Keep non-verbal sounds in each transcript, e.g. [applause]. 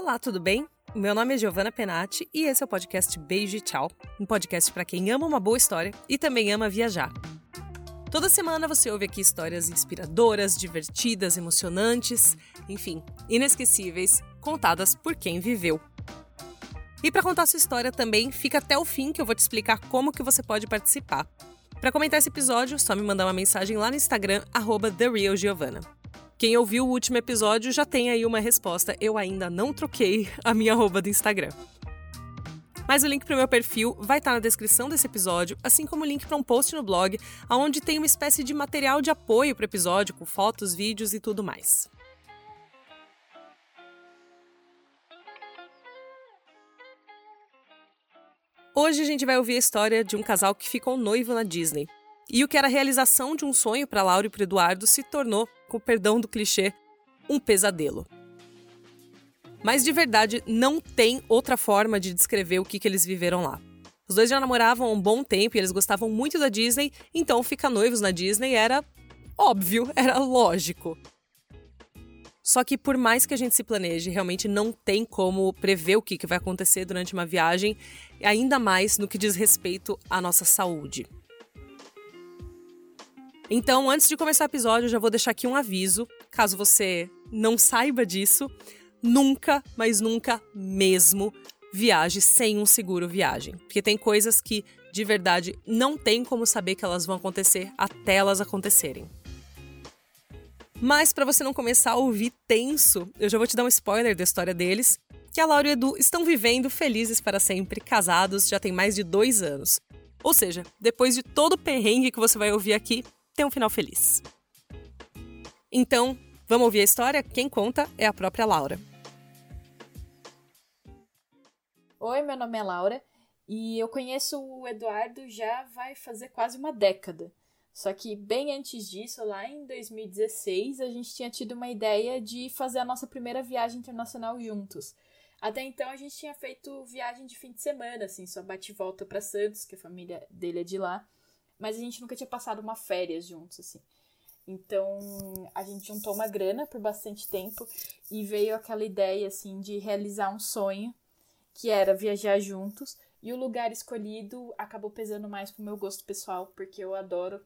Olá, tudo bem? Meu nome é Giovanna Penati e esse é o podcast Beijo e Tchau, um podcast para quem ama uma boa história e também ama viajar. Toda semana você ouve aqui histórias inspiradoras, divertidas, emocionantes, enfim, inesquecíveis, contadas por quem viveu. E para contar sua história também, fica até o fim que eu vou te explicar como que você pode participar. Para comentar esse episódio, só me mandar uma mensagem lá no Instagram @therealgiovanna. Quem ouviu o último episódio já tem aí uma resposta. Eu ainda não troquei a minha arroba do Instagram. Mas o link para o meu perfil vai estar tá na descrição desse episódio, assim como o link para um post no blog, onde tem uma espécie de material de apoio para o episódio, com fotos, vídeos e tudo mais. Hoje a gente vai ouvir a história de um casal que ficou noivo na Disney. E o que era a realização de um sonho para Laura e para Eduardo se tornou, com perdão do clichê, um pesadelo. Mas de verdade, não tem outra forma de descrever o que, que eles viveram lá. Os dois já namoravam há um bom tempo e eles gostavam muito da Disney, então ficar noivos na Disney era óbvio, [laughs] era lógico. Só que por mais que a gente se planeje, realmente não tem como prever o que, que vai acontecer durante uma viagem, ainda mais no que diz respeito à nossa saúde. Então, antes de começar o episódio, eu já vou deixar aqui um aviso, caso você não saiba disso, nunca, mas nunca mesmo viaje sem um seguro viagem, porque tem coisas que de verdade não tem como saber que elas vão acontecer até elas acontecerem. Mas para você não começar a ouvir tenso, eu já vou te dar um spoiler da história deles, que a Laura e o Edu estão vivendo felizes para sempre, casados já tem mais de dois anos. Ou seja, depois de todo o perrengue que você vai ouvir aqui, tem um final feliz. Então, vamos ouvir a história? Quem conta é a própria Laura. Oi, meu nome é Laura e eu conheço o Eduardo já vai fazer quase uma década. Só que bem antes disso, lá em 2016, a gente tinha tido uma ideia de fazer a nossa primeira viagem internacional juntos. Até então a gente tinha feito viagem de fim de semana, assim, só bate e volta para Santos, que a família dele é de lá mas a gente nunca tinha passado uma férias juntos, assim. Então, a gente juntou uma grana por bastante tempo e veio aquela ideia, assim, de realizar um sonho, que era viajar juntos. E o lugar escolhido acabou pesando mais pro meu gosto pessoal, porque eu adoro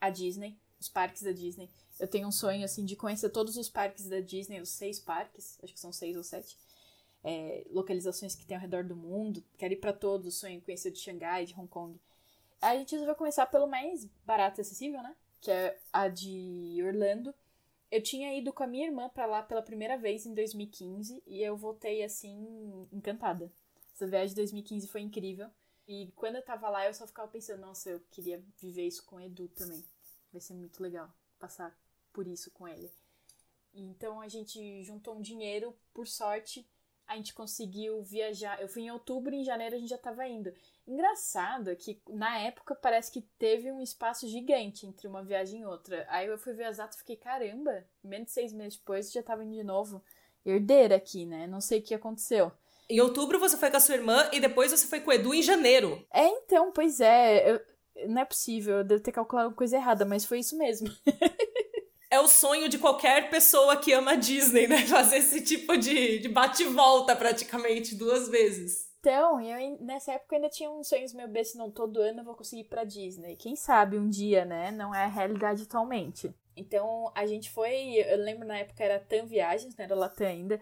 a Disney, os parques da Disney. Eu tenho um sonho, assim, de conhecer todos os parques da Disney, os seis parques, acho que são seis ou sete. É, localizações que tem ao redor do mundo. Quero ir para todos, sonho conhecer de Xangai, de Hong Kong a gente resolveu começar pelo mais barato e acessível, né? Que é a de Orlando. Eu tinha ido com a minha irmã para lá pela primeira vez em 2015 e eu voltei assim encantada. Essa viagem de 2015 foi incrível. E quando eu tava lá, eu só ficava pensando, nossa, eu queria viver isso com o Edu também. Vai ser muito legal passar por isso com ele. Então a gente juntou um dinheiro, por sorte, a gente conseguiu viajar. Eu fui em outubro e em janeiro a gente já tava indo. Engraçado é que na época parece que teve um espaço gigante entre uma viagem e outra. Aí eu fui ver as datas e fiquei, caramba, menos de seis meses depois já tava indo de novo. Herdeira aqui, né? Não sei o que aconteceu. Em outubro você foi com a sua irmã e depois você foi com o Edu em janeiro. É, então, pois é. Eu, não é possível, eu devo ter calculado coisa errada, mas foi isso mesmo. [laughs] é o sonho de qualquer pessoa que ama a Disney, né? [laughs] Fazer esse tipo de, de bate-volta praticamente duas vezes. Então, eu nessa época ainda tinha uns sonhos meio besta, não, todo ano eu vou conseguir ir pra Disney. Quem sabe um dia, né? Não é a realidade atualmente. Então, a gente foi, eu lembro na época era TAM Viagens, né? Era Latam ainda.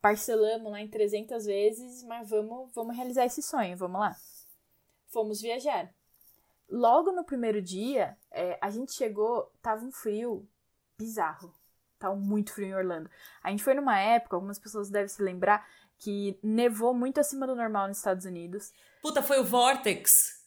Parcelamos lá em 300 vezes, mas vamos, vamos realizar esse sonho, vamos lá. Fomos viajar. Logo no primeiro dia, é, a gente chegou, tava um frio bizarro. Tava muito frio em Orlando. A gente foi numa época, algumas pessoas devem se lembrar, que nevou muito acima do normal nos Estados Unidos. Puta, foi o Vortex.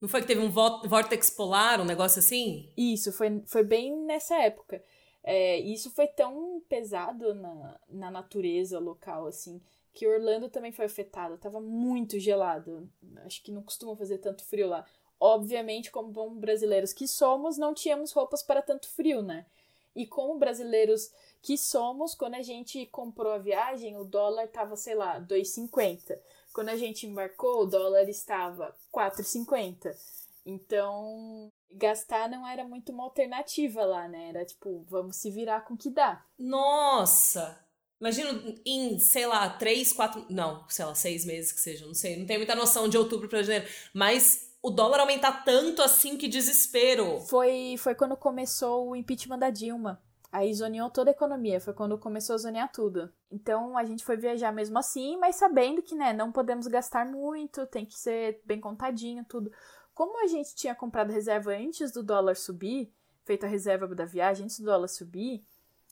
Não foi que teve um Vortex polar, um negócio assim? Isso, foi, foi bem nessa época. É, isso foi tão pesado na, na natureza local, assim, que Orlando também foi afetado. Tava muito gelado. Acho que não costuma fazer tanto frio lá. Obviamente, como bons brasileiros que somos, não tínhamos roupas para tanto frio, né? E como brasileiros que somos, quando a gente comprou a viagem, o dólar estava, sei lá, 2,50. Quando a gente embarcou, o dólar estava 4,50. Então, gastar não era muito uma alternativa lá, né? Era tipo, vamos se virar com o que dá. Nossa! Imagina em, sei lá, três, quatro. Não, sei lá, seis meses que seja, não sei. Não tenho muita noção de outubro para janeiro. Mas o dólar aumentar tanto assim, que desespero. Foi, foi quando começou o impeachment da Dilma. Aí zoneou toda a economia, foi quando começou a zonear tudo. Então a gente foi viajar mesmo assim, mas sabendo que, né, não podemos gastar muito, tem que ser bem contadinho, tudo. Como a gente tinha comprado reserva antes do dólar subir, feito a reserva da viagem antes do dólar subir,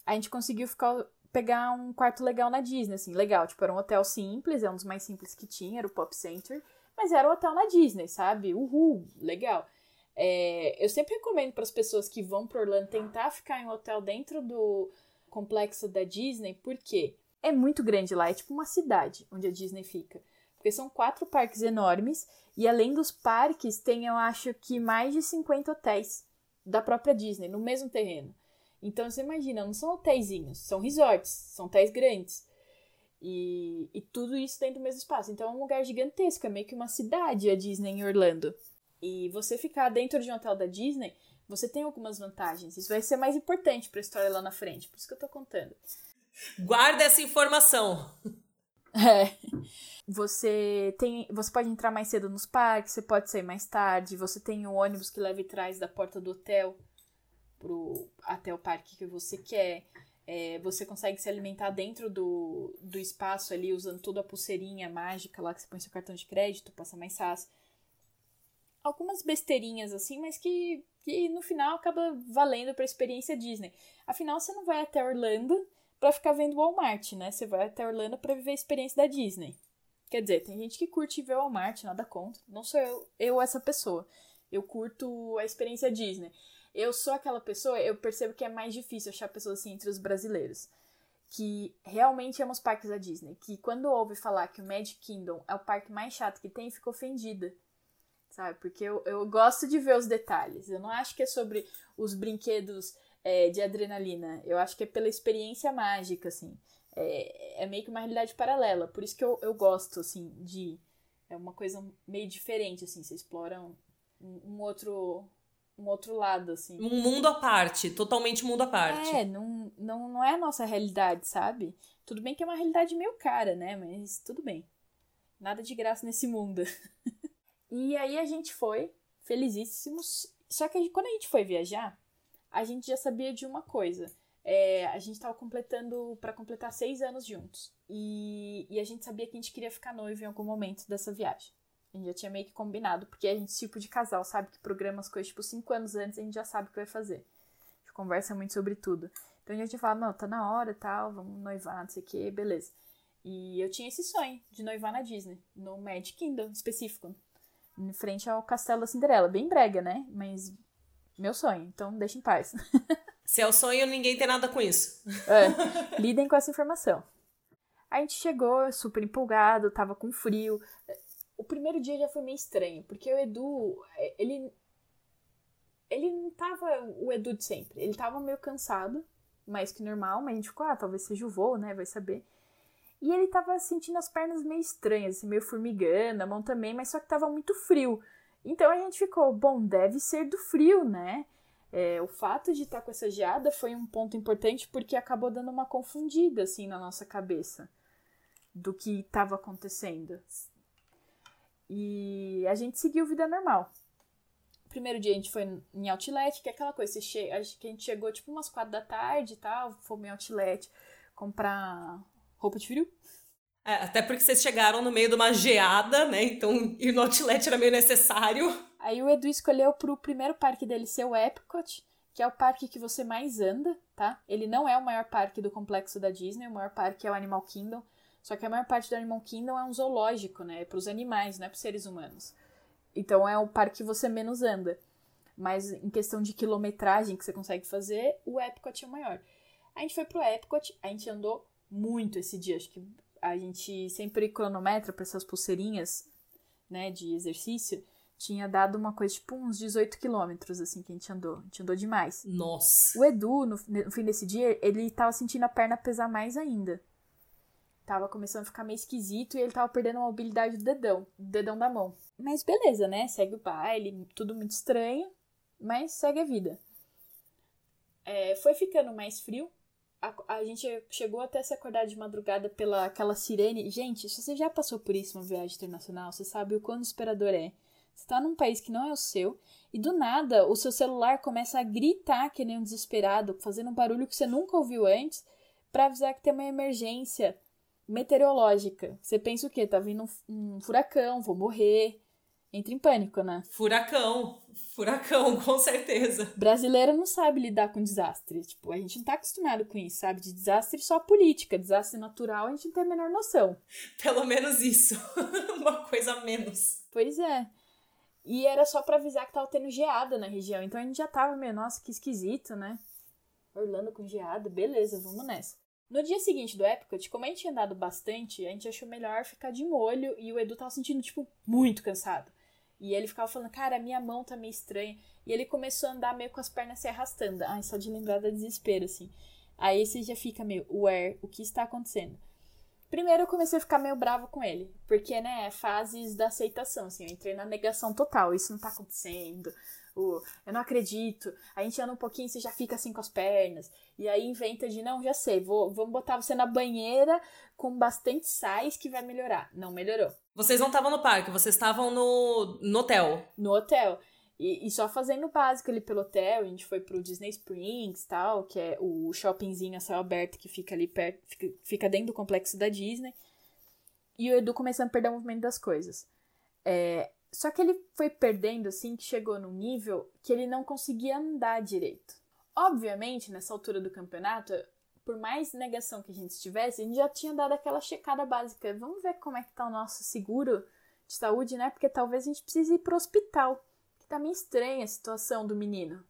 a gente conseguiu ficar pegar um quarto legal na Disney, assim, legal. Tipo, era um hotel simples, é um dos mais simples que tinha, era o Pop Center. Mas era um hotel na Disney, sabe? Uhul, legal. É, eu sempre recomendo para as pessoas que vão para Orlando tentar ficar em um hotel dentro do complexo da Disney, porque é muito grande lá, é tipo uma cidade onde a Disney fica. Porque são quatro parques enormes e além dos parques, tem eu acho que mais de 50 hotéis da própria Disney no mesmo terreno. Então você imagina, não são hotéisinhos, são resorts, são hotéis grandes. E, e tudo isso dentro do mesmo espaço. Então é um lugar gigantesco, é meio que uma cidade a Disney em Orlando. E você ficar dentro de um hotel da Disney, você tem algumas vantagens. Isso vai ser mais importante para a história lá na frente, por isso que eu tô contando. Guarda essa informação. [laughs] É. Você tem, você pode entrar mais cedo nos parques, você pode sair mais tarde, você tem o ônibus que leva e traz da porta do hotel pro, até o parque que você quer. É, você consegue se alimentar dentro do, do espaço ali, usando toda a pulseirinha mágica lá que você põe seu cartão de crédito, passa mais fácil. Algumas besteirinhas assim, mas que, que no final acaba valendo para a experiência Disney. Afinal, você não vai até Orlando para ficar vendo Walmart, né? Você vai até Orlando para viver a experiência da Disney. Quer dizer, tem gente que curte ver Walmart, nada contra. Não sou eu, eu essa pessoa. Eu curto a experiência Disney. Eu sou aquela pessoa, eu percebo que é mais difícil achar pessoas assim entre os brasileiros. Que realmente ama os parques da Disney. Que quando ouve falar que o Magic Kingdom é o parque mais chato que tem, fica ofendida. Sabe? Porque eu, eu gosto de ver os detalhes. Eu não acho que é sobre os brinquedos é, de adrenalina. Eu acho que é pela experiência mágica, assim. É, é meio que uma realidade paralela. Por isso que eu, eu gosto, assim, de. É uma coisa meio diferente, assim. Você explora um, um outro um outro lado, assim. Um mundo à parte, totalmente mundo à parte. É, não, não, não é a nossa realidade, sabe? Tudo bem que é uma realidade meio cara, né? Mas tudo bem. Nada de graça nesse mundo. [laughs] e aí a gente foi, felizíssimos. Só que quando a gente foi viajar, a gente já sabia de uma coisa. É, a gente tava completando para completar seis anos juntos. E, e a gente sabia que a gente queria ficar noivo em algum momento dessa viagem. A gente já tinha meio que combinado, porque a gente, tipo de casal, sabe que programa as coisas, tipo, cinco anos antes a gente já sabe o que vai fazer. A gente conversa muito sobre tudo. Então a gente fala, não, tá na hora tal, vamos noivar, não sei o que, beleza. E eu tinha esse sonho de noivar na Disney, no Magic Kingdom específico, em frente ao Castelo da Cinderela. Bem brega, né? Mas meu sonho, então deixa em paz. [laughs] Se é o sonho, ninguém tem nada com isso. É, [laughs] lidem com essa informação. A gente chegou super empolgado, tava com frio o primeiro dia já foi meio estranho, porque o Edu, é, ele. Ele não tava o Edu de sempre. Ele tava meio cansado, mais que normal, mas a gente ficou, ah, talvez seja o voo, né? Vai saber. E ele tava sentindo as pernas meio estranhas, assim, meio formigando, a mão também, mas só que tava muito frio. Então a gente ficou, bom, deve ser do frio, né? É, o fato de estar tá com essa geada foi um ponto importante porque acabou dando uma confundida, assim, na nossa cabeça do que estava acontecendo. E a gente seguiu vida normal. Primeiro dia a gente foi em outlet, que é aquela coisa, que a gente chegou tipo umas quatro da tarde e tal, fomos em outlet comprar roupa de frio. É, até porque vocês chegaram no meio de uma geada, né? Então ir no outlet era meio necessário. Aí o Edu escolheu pro primeiro parque dele ser o Epcot, que é o parque que você mais anda, tá? Ele não é o maior parque do complexo da Disney, o maior parque é o Animal Kingdom. Só que a maior parte do Animal Kingdom é um zoológico, né? É para os animais, não é para os seres humanos. Então é o parque que você menos anda. Mas em questão de quilometragem que você consegue fazer, o Epcot é o maior. A gente foi pro Epcot, a gente andou muito esse dia. Acho que a gente sempre cronometra para essas pulseirinhas, né, de exercício. Tinha dado uma coisa tipo uns 18 quilômetros, assim, que a gente andou. A gente andou demais. Nossa! O Edu, no, no fim desse dia, ele tava sentindo a perna pesar mais ainda tava começando a ficar meio esquisito e ele tava perdendo a mobilidade do dedão, do dedão da mão. Mas beleza, né? Segue o baile, tudo muito estranho, mas segue a vida. É, foi ficando mais frio, a, a gente chegou até se acordar de madrugada pela aquela sirene. Gente, se você já passou por isso uma viagem internacional, você sabe o quão desesperador é. Você tá num país que não é o seu, e do nada o seu celular começa a gritar que nem um desesperado, fazendo um barulho que você nunca ouviu antes, para avisar que tem uma emergência meteorológica. Você pensa o quê? Tá vindo um, um furacão, vou morrer. Entra em pânico, né? Furacão. Furacão, [laughs] com certeza. Brasileiro não sabe lidar com desastre. Tipo, a gente não tá acostumado com isso, sabe? De desastre só política. Desastre natural a gente não tem a menor noção. [laughs] Pelo menos isso. [laughs] Uma coisa a menos. Pois é. E era só para avisar que tava tendo geada na região. Então a gente já tava meio, nossa, que esquisito, né? Orlando com geada, beleza, vamos nessa. No dia seguinte do Epcot, como a gente tinha andado bastante, a gente achou melhor ficar de molho e o Edu tava sentindo, tipo, muito cansado. E ele ficava falando, cara, minha mão tá meio estranha. E ele começou a andar meio com as pernas se arrastando. Ai, só de lembrar da desespero, assim. Aí você já fica meio, where, o que está acontecendo? Primeiro eu comecei a ficar meio bravo com ele, porque, né, fases da aceitação, assim, eu entrei na negação total, isso não tá acontecendo, o, eu não acredito, a gente anda um pouquinho, você já fica assim com as pernas, e aí inventa de, não, já sei, vou, vamos botar você na banheira com bastante sais que vai melhorar. Não melhorou. Vocês não estavam no parque, vocês estavam no, no hotel. No hotel. E, e, só fazendo o básico ali pelo hotel, a gente foi pro Disney Springs tal, que é o shoppingzinho a céu aberto que fica ali perto, fica, fica dentro do complexo da Disney. E o Edu começando a perder o movimento das coisas. É, só que ele foi perdendo, assim, que chegou num nível que ele não conseguia andar direito. Obviamente, nessa altura do campeonato, por mais negação que a gente tivesse, a gente já tinha dado aquela checada básica. Vamos ver como é que tá o nosso seguro de saúde, né? Porque talvez a gente precise ir pro hospital. Que tá meio estranha a situação do menino.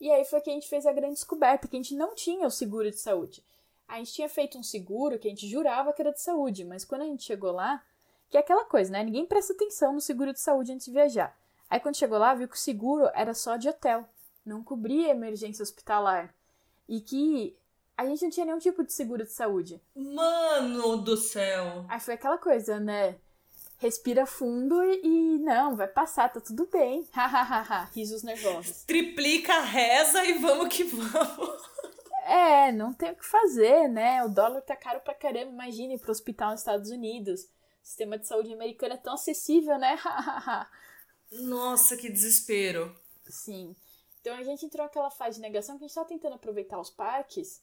E aí foi que a gente fez a grande descoberta, que a gente não tinha o seguro de saúde. A gente tinha feito um seguro que a gente jurava que era de saúde, mas quando a gente chegou lá, que é aquela coisa, né? Ninguém presta atenção no seguro de saúde antes de viajar. Aí quando chegou lá, viu que o seguro era só de hotel, não cobria emergência hospitalar. E que a gente não tinha nenhum tipo de seguro de saúde. Mano do céu! Aí foi aquela coisa, né? Respira fundo e, e não, vai passar, tá tudo bem. [laughs] Hahaha, risos nervosos. Triplica, reza e vamos que vamos. [laughs] É, não tem o que fazer, né? O dólar tá caro pra caramba. Imagine pro hospital nos Estados Unidos. O sistema de saúde americano é tão acessível, né? [laughs] Nossa, que desespero. Sim. Então a gente entrou naquela fase de negação que a gente tá tentando aproveitar os parques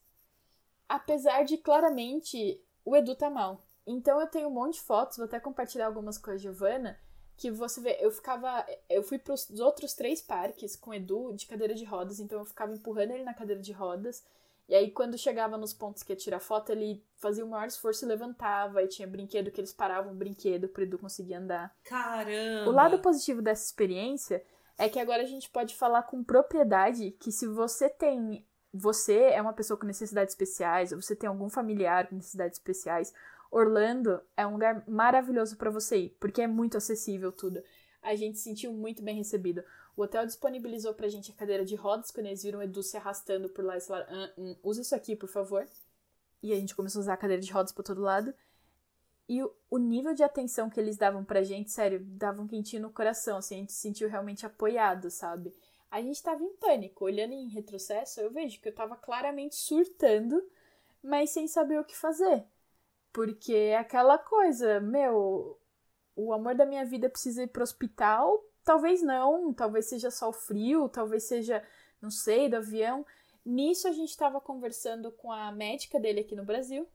Apesar de claramente o Edu tá mal. Então eu tenho um monte de fotos, vou até compartilhar algumas com a Giovana, que você vê, eu ficava. Eu fui pros outros três parques com o Edu de cadeira de rodas, então eu ficava empurrando ele na cadeira de rodas. E aí, quando chegava nos pontos que ia tirar foto, ele fazia o maior esforço e levantava. E tinha brinquedo que eles paravam o brinquedo pro Edu conseguir andar. Caramba! O lado positivo dessa experiência é que agora a gente pode falar com propriedade que se você tem você é uma pessoa com necessidades especiais, ou você tem algum familiar com necessidades especiais, Orlando é um lugar maravilhoso para você ir, porque é muito acessível tudo. A gente se sentiu muito bem recebido. O hotel disponibilizou pra gente a cadeira de rodas quando eles viram o Edu se arrastando por lá e falaram: hum, usa isso aqui, por favor. E a gente começou a usar a cadeira de rodas por todo lado. E o, o nível de atenção que eles davam pra gente, sério, dava um quentinho no coração, assim, a gente se sentiu realmente apoiado, sabe? a gente estava em pânico. Olhando em retrocesso, eu vejo que eu estava claramente surtando, mas sem saber o que fazer. Porque é aquela coisa, meu, o amor da minha vida precisa ir pro hospital? Talvez não, talvez seja só o frio, talvez seja, não sei, do avião. Nisso a gente estava conversando com a médica dele aqui no Brasil,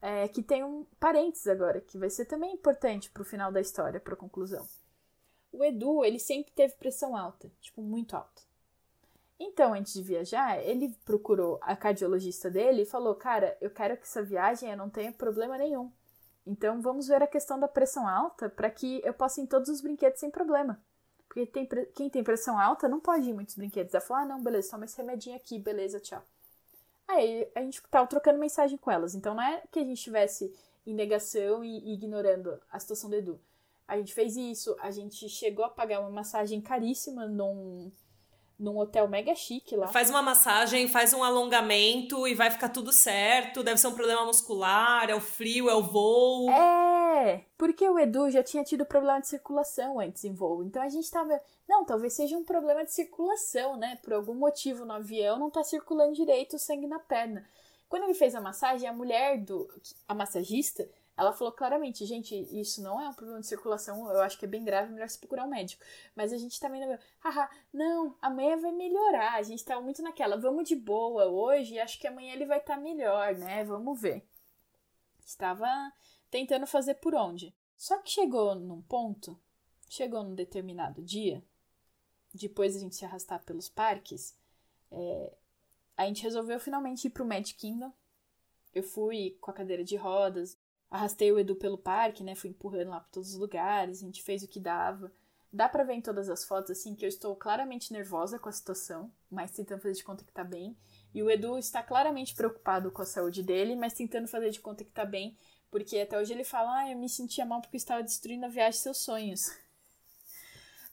é, que tem um parênteses agora, que vai ser também importante pro final da história, pra conclusão. O Edu, ele sempre teve pressão alta, tipo, muito alta. Então, antes de viajar, ele procurou a cardiologista dele e falou: Cara, eu quero que essa viagem eu não tenha problema nenhum. Então, vamos ver a questão da pressão alta para que eu possa ir em todos os brinquedos sem problema. Porque tem, quem tem pressão alta não pode ir muitos brinquedos. Ela falou: Ah, não, beleza, toma esse remedinho aqui, beleza, tchau. Aí a gente tava trocando mensagem com elas. Então, não é que a gente estivesse em negação e ignorando a situação do Edu. A gente fez isso, a gente chegou a pagar uma massagem caríssima num, num hotel mega chique lá. Faz uma massagem, faz um alongamento e vai ficar tudo certo. Deve ser um problema muscular, é o frio, é o voo. É, porque o Edu já tinha tido problema de circulação antes em voo. Então a gente tava. Não, talvez seja um problema de circulação, né? Por algum motivo no avião não tá circulando direito o sangue na perna. Quando ele fez a massagem, a mulher do. a massagista ela falou claramente, gente, isso não é um problema de circulação, eu acho que é bem grave, melhor se procurar um médico. Mas a gente tá vendo, haha, não, amanhã vai melhorar. A gente tá muito naquela, vamos de boa hoje, acho que amanhã ele vai estar tá melhor, né? Vamos ver. Estava tentando fazer por onde. Só que chegou num ponto, chegou num determinado dia, depois a gente se arrastar pelos parques, é, a gente resolveu finalmente ir pro Magic Kingdom. Eu fui com a cadeira de rodas, arrastei o Edu pelo parque, né? Fui empurrando lá para todos os lugares, a gente fez o que dava. Dá pra ver em todas as fotos, assim, que eu estou claramente nervosa com a situação, mas tentando fazer de conta que tá bem. E o Edu está claramente preocupado com a saúde dele, mas tentando fazer de conta que tá bem, porque até hoje ele fala: Ah, eu me sentia mal porque eu estava destruindo a viagem de seus sonhos.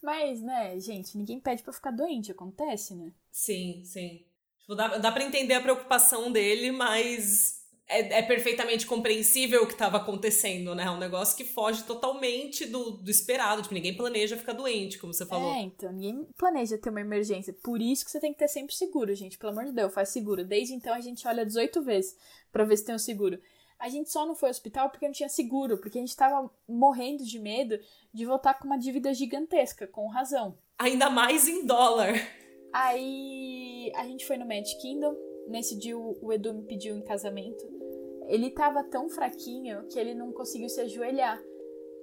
Mas, né, gente, ninguém pede para ficar doente, acontece, né? Sim, sim. Tipo, dá, dá pra entender a preocupação dele, mas é, é, perfeitamente compreensível o que estava acontecendo, né? É um negócio que foge totalmente do, do esperado. Tipo, ninguém planeja ficar doente, como você falou. É, então, ninguém planeja ter uma emergência. Por isso que você tem que ter sempre seguro, gente. Pelo amor de Deus, faz seguro. Desde então a gente olha 18 vezes para ver se tem um seguro. A gente só não foi ao hospital porque não tinha seguro, porque a gente tava morrendo de medo de voltar com uma dívida gigantesca, com razão. Ainda mais em dólar. Aí a gente foi no Magic Kingdom. Nesse dia o Edu me pediu em casamento ele estava tão fraquinho que ele não conseguiu se ajoelhar.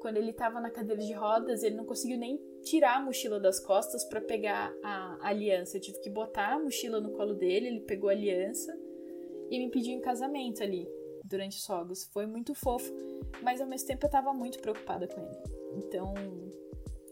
Quando ele estava na cadeira de rodas, ele não conseguiu nem tirar a mochila das costas para pegar a, a aliança. Eu tive que botar a mochila no colo dele, ele pegou a aliança e me pediu em casamento ali durante os fogos. Foi muito fofo, mas ao mesmo tempo eu estava muito preocupada com ele. Então,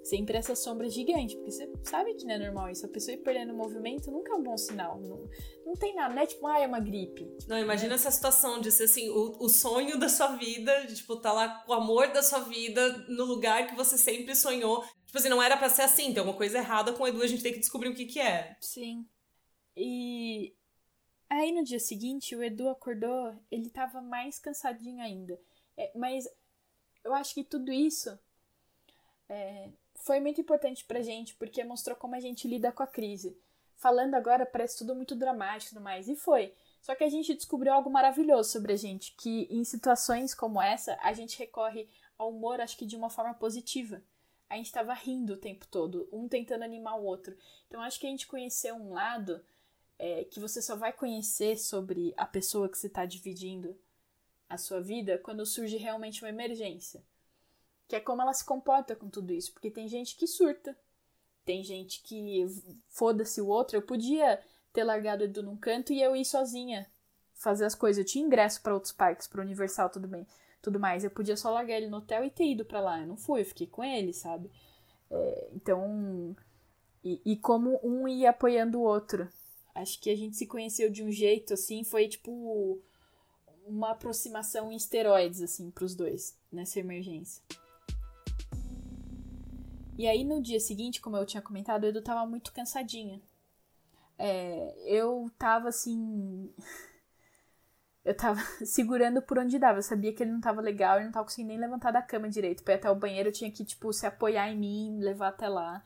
sempre essa sombra gigante, porque você sabe que não é normal isso. A pessoa ir perdendo movimento nunca é um bom sinal. Não, não tem nada, não é tipo, ah, é uma gripe. Não, imagina essa situação de ser assim, o, o sonho da sua vida, de tipo, tá lá com o amor da sua vida no lugar que você sempre sonhou. Tipo assim, não era para ser assim, tem alguma coisa errada com o Edu, a gente tem que descobrir o que que é. Sim. E aí no dia seguinte, o Edu acordou, ele tava mais cansadinho ainda. É, mas eu acho que tudo isso é, foi muito importante pra gente, porque mostrou como a gente lida com a crise. Falando agora parece tudo muito dramático e tudo mais, e foi. Só que a gente descobriu algo maravilhoso sobre a gente, que em situações como essa, a gente recorre ao humor, acho que de uma forma positiva. A gente estava rindo o tempo todo, um tentando animar o outro. Então acho que a gente conheceu um lado é, que você só vai conhecer sobre a pessoa que você está dividindo a sua vida quando surge realmente uma emergência que é como ela se comporta com tudo isso. Porque tem gente que surta, tem gente que foda-se o outro. Eu podia ter largado o Edu num canto e eu ir sozinha fazer as coisas. Eu tinha ingresso para outros parques, para Universal, tudo bem, tudo mais. Eu podia só largar ele no hotel e ter ido para lá. Eu não fui, eu fiquei com ele, sabe? É, então, e, e como um ia apoiando o outro. Acho que a gente se conheceu de um jeito assim, foi tipo uma aproximação em esteroides assim para os dois nessa emergência. E aí no dia seguinte, como eu tinha comentado, o Edu tava muito cansadinho. É, eu tava assim. [laughs] eu tava [laughs] segurando por onde dava. Eu sabia que ele não tava legal, ele não tava conseguindo nem levantar da cama direito. Pra ir até o banheiro, eu tinha que, tipo, se apoiar em mim, levar até lá.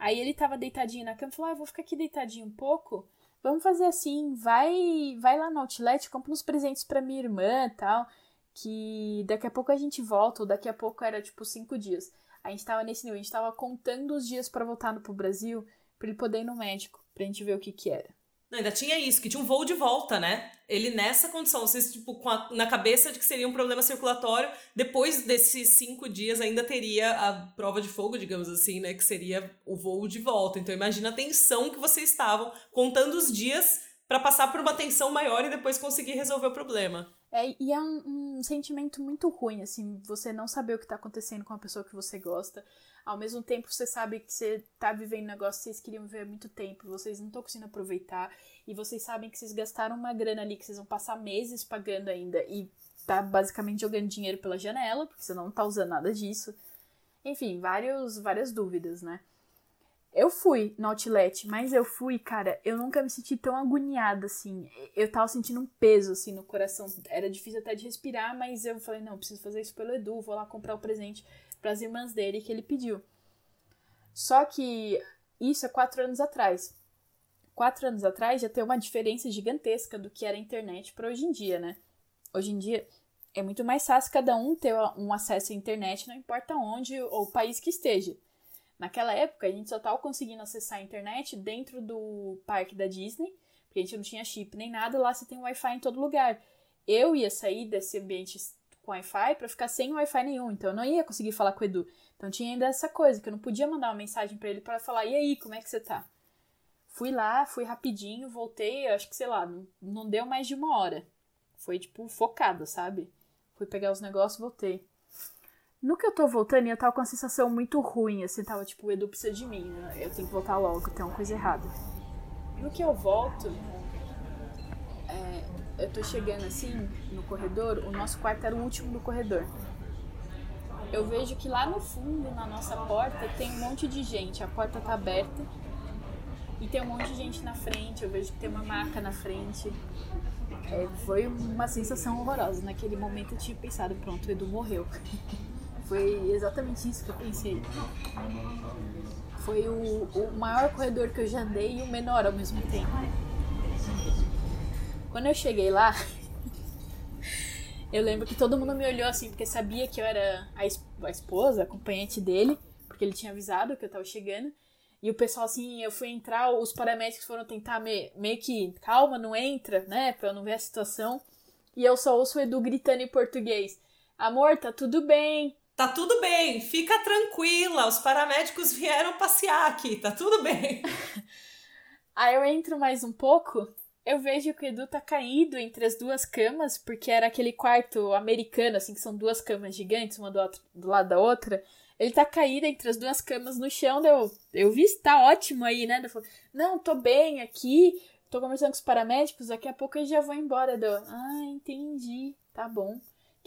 Aí ele tava deitadinho na cama e falou: Ah, vou ficar aqui deitadinho um pouco. Vamos fazer assim, vai vai lá no outlet, compra uns presentes para minha irmã e tal. Que daqui a pouco a gente volta, ou daqui a pouco era tipo cinco dias. A gente tava nesse nível, a gente tava contando os dias para voltar pro Brasil, pra ele poder ir no médico, pra gente ver o que que era. Não, ainda tinha isso, que tinha um voo de volta, né? Ele nessa condição, vocês, tipo, a, na cabeça de que seria um problema circulatório, depois desses cinco dias ainda teria a prova de fogo, digamos assim, né? Que seria o voo de volta. Então imagina a tensão que vocês estavam contando os dias para passar por uma tensão maior e depois conseguir resolver o problema. É, e é um, um, sentimento muito ruim, assim, você não saber o que tá acontecendo com a pessoa que você gosta. Ao mesmo tempo, você sabe que você tá vivendo um negócio que vocês queriam viver há muito tempo, vocês não estão conseguindo aproveitar, e vocês sabem que vocês gastaram uma grana ali, que vocês vão passar meses pagando ainda, e tá basicamente jogando dinheiro pela janela, porque você não tá usando nada disso. Enfim, vários, várias dúvidas, né? Eu fui no outlet, mas eu fui, cara, eu nunca me senti tão agoniada assim. Eu tava sentindo um peso assim no coração. Era difícil até de respirar, mas eu falei, não, preciso fazer isso pelo Edu, vou lá comprar o presente para as irmãs dele que ele pediu. Só que isso é quatro anos atrás. Quatro anos atrás já tem uma diferença gigantesca do que era a internet para hoje em dia, né? Hoje em dia é muito mais fácil cada um ter um acesso à internet, não importa onde ou o país que esteja. Naquela época, a gente só estava conseguindo acessar a internet dentro do parque da Disney, porque a gente não tinha chip nem nada, lá você tem Wi-Fi em todo lugar. Eu ia sair desse ambiente com Wi-Fi para ficar sem Wi-Fi nenhum, então eu não ia conseguir falar com o Edu. Então tinha ainda essa coisa, que eu não podia mandar uma mensagem para ele para falar, e aí, como é que você tá? Fui lá, fui rapidinho, voltei, acho que, sei lá, não, não deu mais de uma hora. Foi, tipo, focada, sabe? Fui pegar os negócios, voltei. No que eu tô voltando, eu tava com uma sensação muito ruim, assim, tava tipo, o Edu precisa de mim, né? eu tenho que voltar logo, tem uma coisa errada. No que eu volto, é, eu tô chegando assim, no corredor, o nosso quarto era o último do corredor. Eu vejo que lá no fundo, na nossa porta, tem um monte de gente, a porta tá aberta, e tem um monte de gente na frente, eu vejo que tem uma maca na frente. É, foi uma sensação horrorosa. Naquele momento eu tinha pensado, pronto, o Edu morreu. [laughs] Foi exatamente isso que eu pensei. Foi o, o maior corredor que eu já andei e o menor ao mesmo tempo. Quando eu cheguei lá, [laughs] eu lembro que todo mundo me olhou assim, porque sabia que eu era a, a esposa, a acompanhante dele, porque ele tinha avisado que eu tava chegando. E o pessoal, assim, eu fui entrar, os paramédicos foram tentar me, meio que, calma, não entra, né, pra eu não ver a situação. E eu só ouço o Edu gritando em português: Amor, tá tudo bem, Tá tudo bem, fica tranquila, os paramédicos vieram passear aqui, tá tudo bem. [laughs] Aí eu entro mais um pouco, eu vejo que o Edu tá caído entre as duas camas, porque era aquele quarto americano, assim, que são duas camas gigantes, uma do, outro, do lado da outra. Ele tá caído entre as duas camas no chão, eu, eu vi, tá ótimo aí, né? Eu não, tô bem aqui, tô conversando com os paramédicos, daqui a pouco eu já vou embora. Eu, ah, entendi, tá bom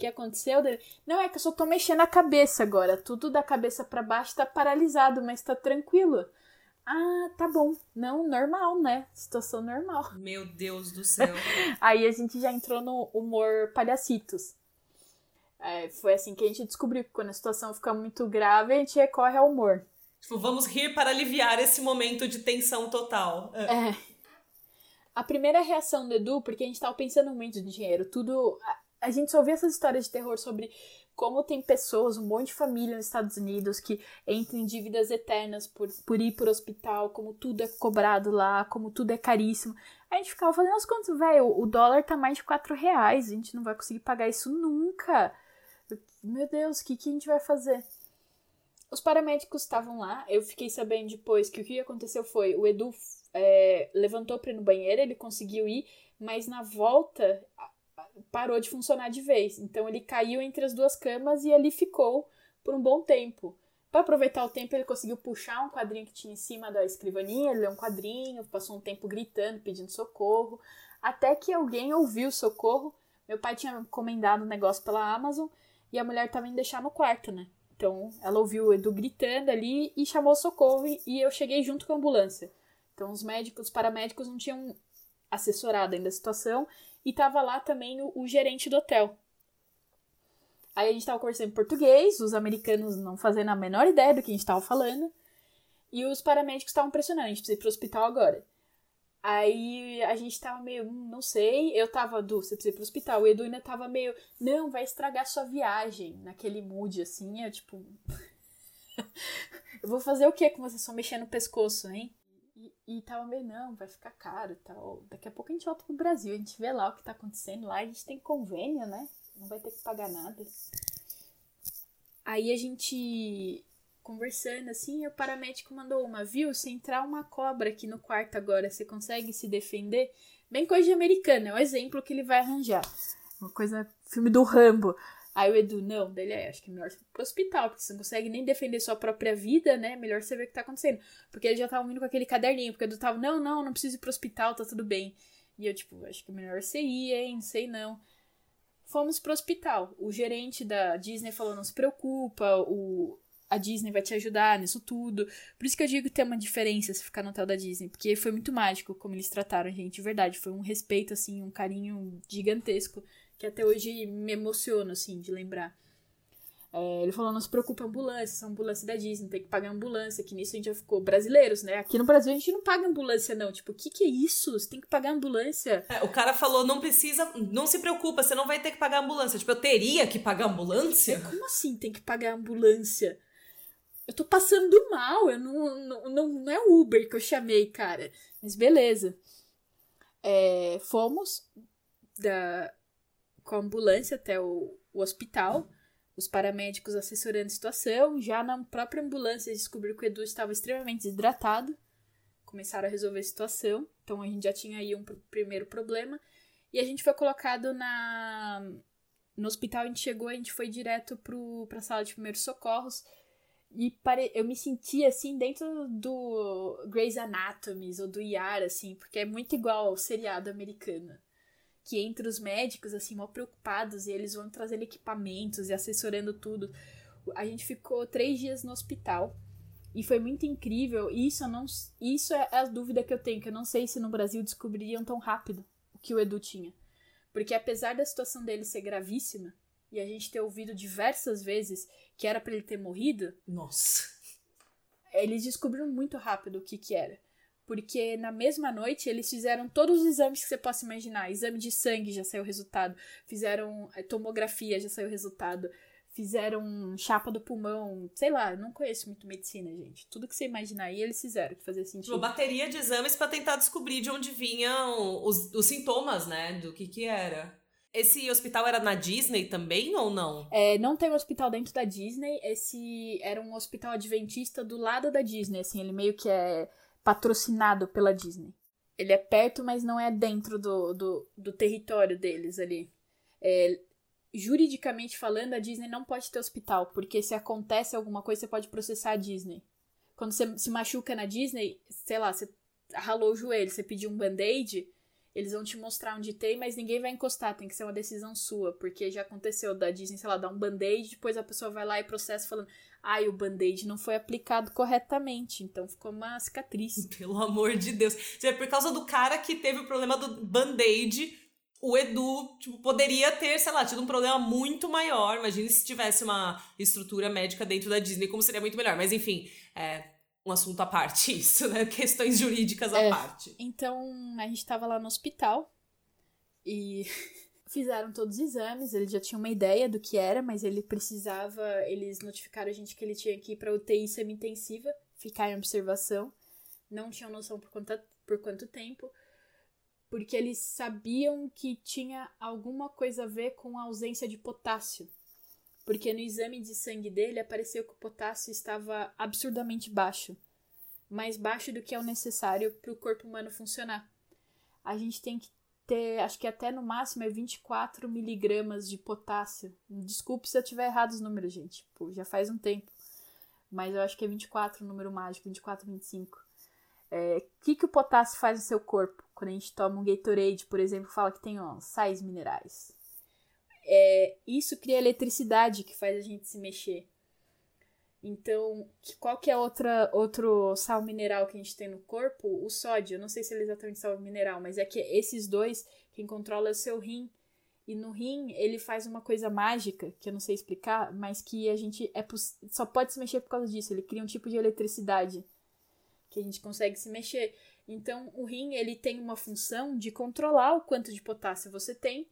que aconteceu dele. Não, é que eu só tô mexendo a cabeça agora. Tudo da cabeça para baixo tá paralisado, mas tá tranquilo. Ah, tá bom. Não, normal, né? Situação normal. [laughs] Meu Deus do céu. Aí a gente já entrou no humor palhacitos. É, foi assim que a gente descobriu que quando a situação fica muito grave, a gente recorre ao humor. Tipo, vamos rir para aliviar esse momento de tensão total. É. é. A primeira reação do Edu, porque a gente tava pensando muito em dinheiro, tudo a gente só vê essas histórias de terror sobre como tem pessoas, um monte de família nos Estados Unidos que entram em dívidas eternas por, por ir pro hospital, como tudo é cobrado lá, como tudo é caríssimo. A gente ficava fazendo as contas, velho, o dólar tá mais de 4 reais, a gente não vai conseguir pagar isso nunca. Meu Deus, o que, que a gente vai fazer? Os paramédicos estavam lá, eu fiquei sabendo depois que o que aconteceu foi, o Edu é, levantou pra ir no banheiro, ele conseguiu ir, mas na volta parou de funcionar de vez. Então ele caiu entre as duas camas e ali ficou por um bom tempo. Para aproveitar o tempo, ele conseguiu puxar um quadrinho que tinha em cima da escrivaninha, ele leu um quadrinho, passou um tempo gritando, pedindo socorro, até que alguém ouviu o socorro. Meu pai tinha encomendado um negócio pela Amazon e a mulher estava indo deixar no quarto, né? Então ela ouviu o Edu gritando ali e chamou socorro e eu cheguei junto com a ambulância. Então os médicos, os paramédicos não tinham assessorado ainda a situação e tava lá também o, o gerente do hotel. Aí a gente tava conversando em português, os americanos não fazendo a menor ideia do que a gente tava falando. E os paramédicos estavam pressionando, a gente precisa ir pro hospital agora. Aí a gente tava meio, hum, não sei, eu tava, Du, você precisa ir pro hospital. O Edu ainda tava meio, não, vai estragar sua viagem, naquele mood assim, eu tipo. [laughs] eu vou fazer o que com você só mexendo no pescoço, hein? E tava meio, não, vai ficar caro e tal. Daqui a pouco a gente volta pro Brasil, a gente vê lá o que tá acontecendo lá, a gente tem convênio, né? Não vai ter que pagar nada. Aí a gente conversando assim, o paramédico mandou uma, viu? Se entrar uma cobra aqui no quarto agora, você consegue se defender? Bem coisa de americano, é o exemplo que ele vai arranjar. Uma coisa, filme do Rambo. Aí o Edu, não, dele é, acho que é melhor ir pro hospital, porque você não consegue nem defender sua própria vida, né? Melhor você ver o que tá acontecendo. Porque ele já tava vindo com aquele caderninho, porque o Edu tava, não, não, não preciso ir pro hospital, tá tudo bem. E eu, tipo, acho que é melhor você ir, hein? Não sei não. Fomos pro hospital. O gerente da Disney falou, não se preocupa, o... a Disney vai te ajudar nisso tudo. Por isso que eu digo que tem uma diferença se ficar no hotel da Disney, porque foi muito mágico como eles trataram a gente, de verdade. Foi um respeito, assim, um carinho gigantesco, que até hoje me emociona, assim, de lembrar. É, ele falou, não se preocupe, ambulância, ambulância da Disney, tem que pagar ambulância, que nisso a gente já ficou brasileiros, né? Aqui no Brasil a gente não paga ambulância, não. Tipo, o que que é isso? Você tem que pagar ambulância. É, o cara falou, não precisa, não se preocupa, você não vai ter que pagar ambulância. Tipo, eu teria que pagar ambulância? É, como assim tem que pagar ambulância? Eu tô passando mal, eu não, não, não, não é Uber que eu chamei, cara. Mas beleza. É, fomos da, com a ambulância até o, o hospital os paramédicos assessorando a situação. Já na própria ambulância, descobriram que o Edu estava extremamente desidratado. Começaram a resolver a situação. Então a gente já tinha aí um primeiro problema. E a gente foi colocado na. No hospital, a gente chegou, a gente foi direto para a sala de primeiros socorros. E pare... eu me senti assim dentro do Grey's Anatomy ou do IAR, assim, porque é muito igual ao seriado americano que entre os médicos, assim, mal preocupados, e eles vão trazendo equipamentos e assessorando tudo. A gente ficou três dias no hospital. E foi muito incrível. E isso, não, isso é a dúvida que eu tenho, que eu não sei se no Brasil descobririam tão rápido o que o Edu tinha. Porque apesar da situação dele ser gravíssima, e a gente ter ouvido diversas vezes que era para ele ter morrido. Nossa. Eles descobriram muito rápido o que que era. Porque na mesma noite eles fizeram todos os exames que você possa imaginar. Exame de sangue já saiu o resultado. Fizeram eh, tomografia, já saiu o resultado. Fizeram chapa do pulmão. Sei lá, não conheço muito medicina, gente. Tudo que você imaginar aí eles fizeram, que fazia sentido. Uma bateria de exames para tentar descobrir de onde vinham os, os sintomas, né? Do que que era. Esse hospital era na Disney também ou não? É, não tem um hospital dentro da Disney. Esse era um hospital adventista do lado da Disney, assim, ele meio que é patrocinado pela Disney. Ele é perto, mas não é dentro do, do, do território deles ali. É, juridicamente falando, a Disney não pode ter hospital, porque se acontece alguma coisa, você pode processar a Disney. Quando você se machuca na Disney, sei lá, você ralou o joelho, você pediu um band-aid, eles vão te mostrar onde tem, mas ninguém vai encostar, tem que ser uma decisão sua, porque já aconteceu da Disney, sei lá, dar um band-aid, depois a pessoa vai lá e processa falando: ai, o band-aid não foi aplicado corretamente, então ficou uma cicatriz. [laughs] Pelo amor de Deus. É por causa do cara que teve o problema do band-aid, o Edu, tipo, poderia ter, sei lá, tido um problema muito maior. Imagine se tivesse uma estrutura médica dentro da Disney, como seria muito melhor. Mas enfim, é, um assunto à parte [laughs] isso, né? Questões jurídicas à é, parte. Então, a gente tava lá no hospital e [laughs] fizeram todos os exames, ele já tinha uma ideia do que era, mas ele precisava, eles notificaram a gente que ele tinha que ir para UTI semi-intensiva, ficar em observação. Não tinham noção por quanto, por quanto tempo, porque eles sabiam que tinha alguma coisa a ver com a ausência de potássio porque no exame de sangue dele apareceu que o potássio estava absurdamente baixo mais baixo do que é o necessário para o corpo humano funcionar. A gente tem que ter, acho que até no máximo é 24 miligramas de potássio. Desculpe se eu tiver errado os números, gente. Pô, já faz um tempo. Mas eu acho que é 24 o número mágico, 24, 25. O é, que, que o potássio faz no seu corpo? Quando a gente toma um Gatorade, por exemplo, fala que tem ó, sais minerais é, isso cria eletricidade que faz a gente se mexer. Então, qual que é outra, outro sal mineral que a gente tem no corpo? O sódio. Eu não sei se ele é exatamente sal mineral, mas é que esses dois, quem controla é o seu rim. E no rim, ele faz uma coisa mágica, que eu não sei explicar, mas que a gente é só pode se mexer por causa disso. Ele cria um tipo de eletricidade que a gente consegue se mexer. Então, o rim, ele tem uma função de controlar o quanto de potássio você tem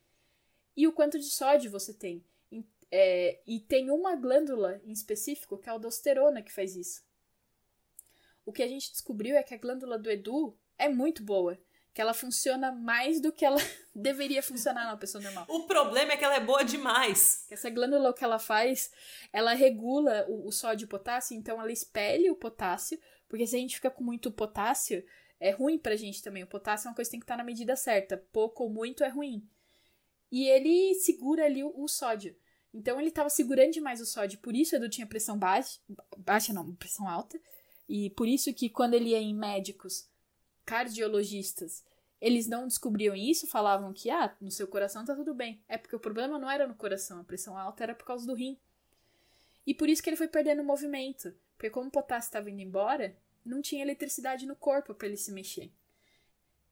e o quanto de sódio você tem. É, e tem uma glândula em específico, que é a aldosterona, que faz isso. O que a gente descobriu é que a glândula do Edu é muito boa. Que ela funciona mais do que ela [laughs] deveria funcionar numa pessoa normal. O problema é que ela é boa demais. Essa glândula, o que ela faz, ela regula o, o sódio e o potássio, então ela espelha o potássio, porque se a gente fica com muito potássio, é ruim pra gente também. O potássio é uma coisa que tem que estar na medida certa. Pouco ou muito é ruim e ele segura ali o, o sódio. Então ele estava segurando demais o sódio, por isso Edu tinha pressão baixa, baixa não, pressão alta, e por isso que quando ele ia em médicos, cardiologistas, eles não descobriam isso, falavam que ah, no seu coração tá tudo bem. É porque o problema não era no coração, a pressão alta era por causa do rim. E por isso que ele foi perdendo movimento. Porque como o potássio estava indo embora, não tinha eletricidade no corpo para ele se mexer.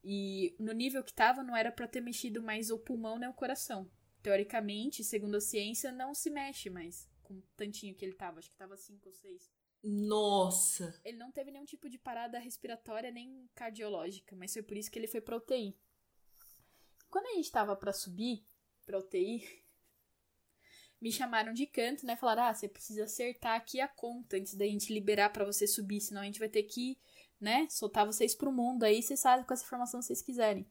E no nível que estava, não era para ter mexido mais o pulmão nem o coração. Teoricamente, segundo a ciência, não se mexe mais com o tantinho que ele tava. Acho que tava 5 ou 6. Nossa! Ele não teve nenhum tipo de parada respiratória nem cardiológica, mas foi por isso que ele foi pra UTI. Quando a gente tava para subir pra UTI, [laughs] me chamaram de canto, né? Falaram: ah, você precisa acertar aqui a conta antes da gente liberar para você subir, senão a gente vai ter que, né, soltar vocês pro mundo aí, vocês sabem com essa informação que vocês quiserem.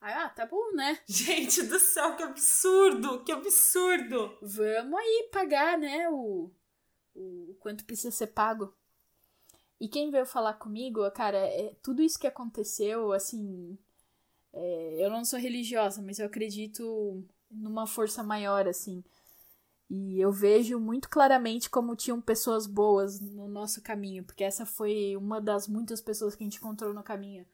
Aí, ah, tá bom, né? [laughs] Gente do céu, que absurdo! Que absurdo! Vamos aí pagar, né, o, o, o quanto precisa ser pago. E quem veio falar comigo, cara, é, tudo isso que aconteceu, assim. É, eu não sou religiosa, mas eu acredito numa força maior, assim. E eu vejo muito claramente como tinham pessoas boas no nosso caminho, porque essa foi uma das muitas pessoas que a gente encontrou no caminho.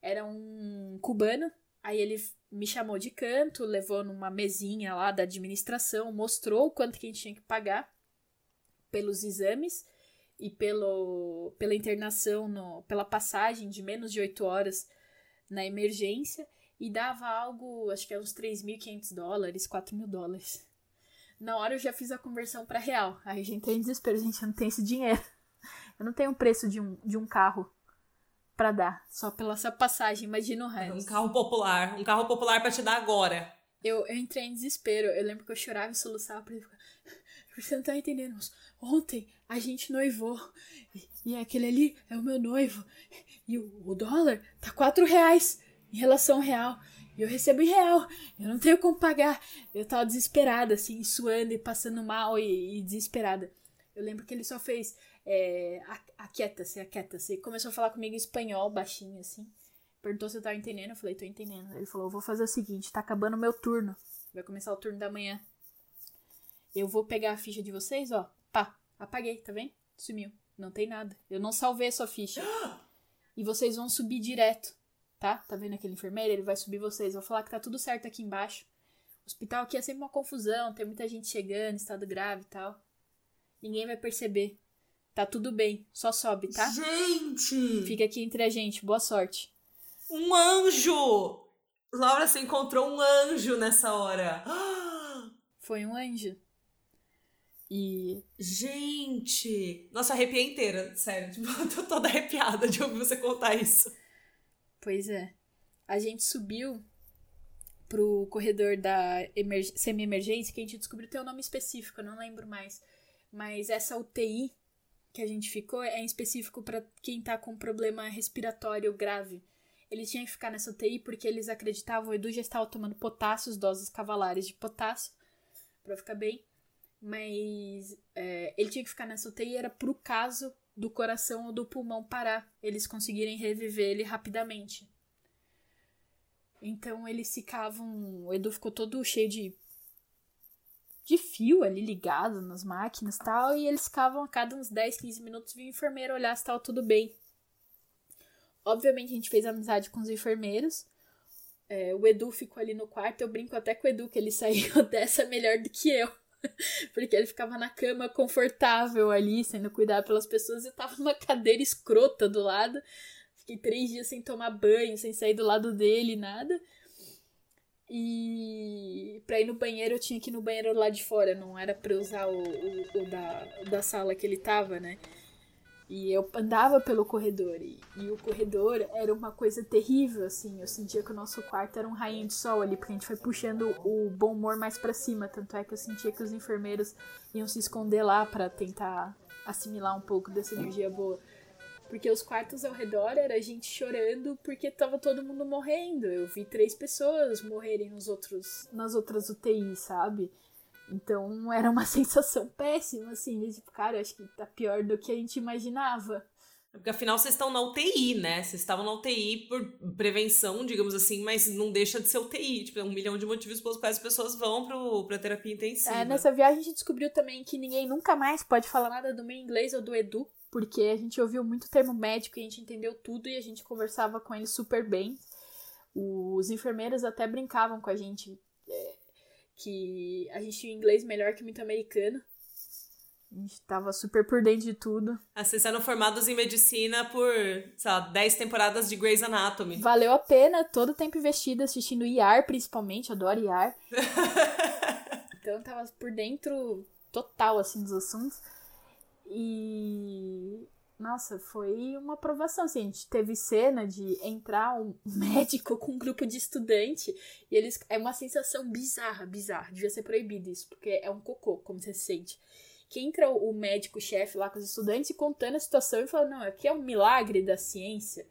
Era um cubano, aí ele me chamou de canto, levou numa mesinha lá da administração, mostrou o quanto que a gente tinha que pagar pelos exames e pelo, pela internação, no, pela passagem de menos de 8 horas na emergência, e dava algo, acho que é uns 3.500 dólares, 4 mil dólares. Na hora eu já fiz a conversão para real. Aí já entrei em desespero, gente, eu não tenho esse dinheiro. [laughs] Eu não tenho o preço de um, de um carro para dar, só pela essa passagem, imagina o resto. Um carro popular, um carro popular para te dar agora. Eu, eu entrei em desespero, eu lembro que eu chorava e soluçava pra ele ficar. [laughs] Você não tá entendendo, ontem a gente noivou, e, e aquele ali é o meu noivo, e o, o dólar tá quatro reais em relação real. Eu recebo em real. Eu não tenho como pagar. Eu tava desesperada, assim, suando e passando mal e, e desesperada. Eu lembro que ele só fez. É, aquieta-se, aquieta-se. Começou a falar comigo em espanhol, baixinho, assim. Perguntou se eu tava entendendo. Eu falei, tô entendendo. Ele falou: vou fazer o seguinte: tá acabando o meu turno. Vai começar o turno da manhã. Eu vou pegar a ficha de vocês, ó. Pá, apaguei, tá vendo? Sumiu. Não tem nada. Eu não salvei a sua ficha. [gasps] E vocês vão subir direto tá? Tá vendo aquele enfermeiro? Ele vai subir vocês. Vou falar que tá tudo certo aqui embaixo. O hospital aqui é sempre uma confusão, tem muita gente chegando, estado grave e tal. Ninguém vai perceber. Tá tudo bem, só sobe, tá? Gente! Fica aqui entre a gente, boa sorte. Um anjo! Laura, você encontrou um anjo nessa hora. [gasps] Foi um anjo. E. Gente! Nossa, arrepiei inteira, sério. [laughs] Tipo, eu tô toda arrepiada de ouvir você contar isso. Pois é. A gente subiu pro corredor da semi-emergência, que a gente descobriu ter um nome específico, eu não lembro mais. Mas essa UTI que a gente ficou é em específico para quem tá com problema respiratório grave. Eles tinham que ficar nessa UTI porque eles acreditavam, o Edu já estava tomando potássios, doses cavalares de potássio, para ficar bem. Mas é, ele tinha que ficar nessa UTI era pro caso do coração ou do pulmão parar, eles conseguirem reviver ele rapidamente. Então eles ficavam. O Edu ficou todo cheio de. de fio ali ligado nas máquinas e tal. E eles ficavam a cada uns 10, 15 minutos vinha o enfermeiro olhar se estava tudo bem. Obviamente a gente fez amizade com os enfermeiros. É, o Edu ficou ali no quarto. Eu brinco até com o Edu que ele [laughs] saiu dessa melhor do que eu. [laughs] Porque ele ficava na cama confortável ali, sendo cuidado pelas pessoas, e eu tava numa cadeira escrota do lado. Fiquei três dias sem tomar banho, sem sair do lado dele, nada. E pra ir no banheiro eu tinha que ir no banheiro lá de fora, não era pra usar o, o, o da, o da sala que ele tava, né? E eu andava pelo corredor e, e, o corredor era uma coisa terrível, assim. Eu sentia que o nosso quarto era um rainho de sol ali, porque a gente foi puxando o bom humor mais para cima. Tanto é que eu sentia que os enfermeiros iam se esconder lá para tentar assimilar um pouco dessa energia boa. Porque os quartos ao redor era gente chorando porque tava todo mundo morrendo. Eu vi três pessoas morrerem nos outros, nas outras UTIs, sabe? Então era uma [laughs] sensação péssima, assim, de tipo, cara, acho que tá pior do que a gente imaginava. Porque afinal vocês estão na UTI, né? Vocês estavam na UTI por prevenção, digamos assim, mas não deixa de ser UTI. Tipo, é um milhão de motivos pelos quais as pessoas vão pro, pra terapia intensiva. É, nessa viagem a gente descobriu também que ninguém nunca mais pode falar nada do meu inglês ou do Edu, porque a gente ouviu muito termo médico e a gente entendeu tudo e a gente conversava com ele super bem. Os enfermeiros até brincavam com a gente. É, que a gente tinha inglês melhor que muito americano. A gente tava super por dentro de tudo. Ah, vocês eram formados em medicina por, sei lá, 10 temporadas de Grey's Anatomy. Valeu a pena todo o tempo investido assistindo IAR, principalmente. Adoro IAR. [laughs] então tava por dentro total, assim, dos assuntos. E nossa, foi uma aprovação. Assim, a gente teve cena de entrar um [laughs] médico com um grupo de estudante e eles. É uma sensação bizarra, bizarra. Devia ser proibido isso, porque é um cocô, como você se sente. Que entra o médico-chefe lá com os estudantes contando a situação e falando: não, aqui é um milagre da ciência.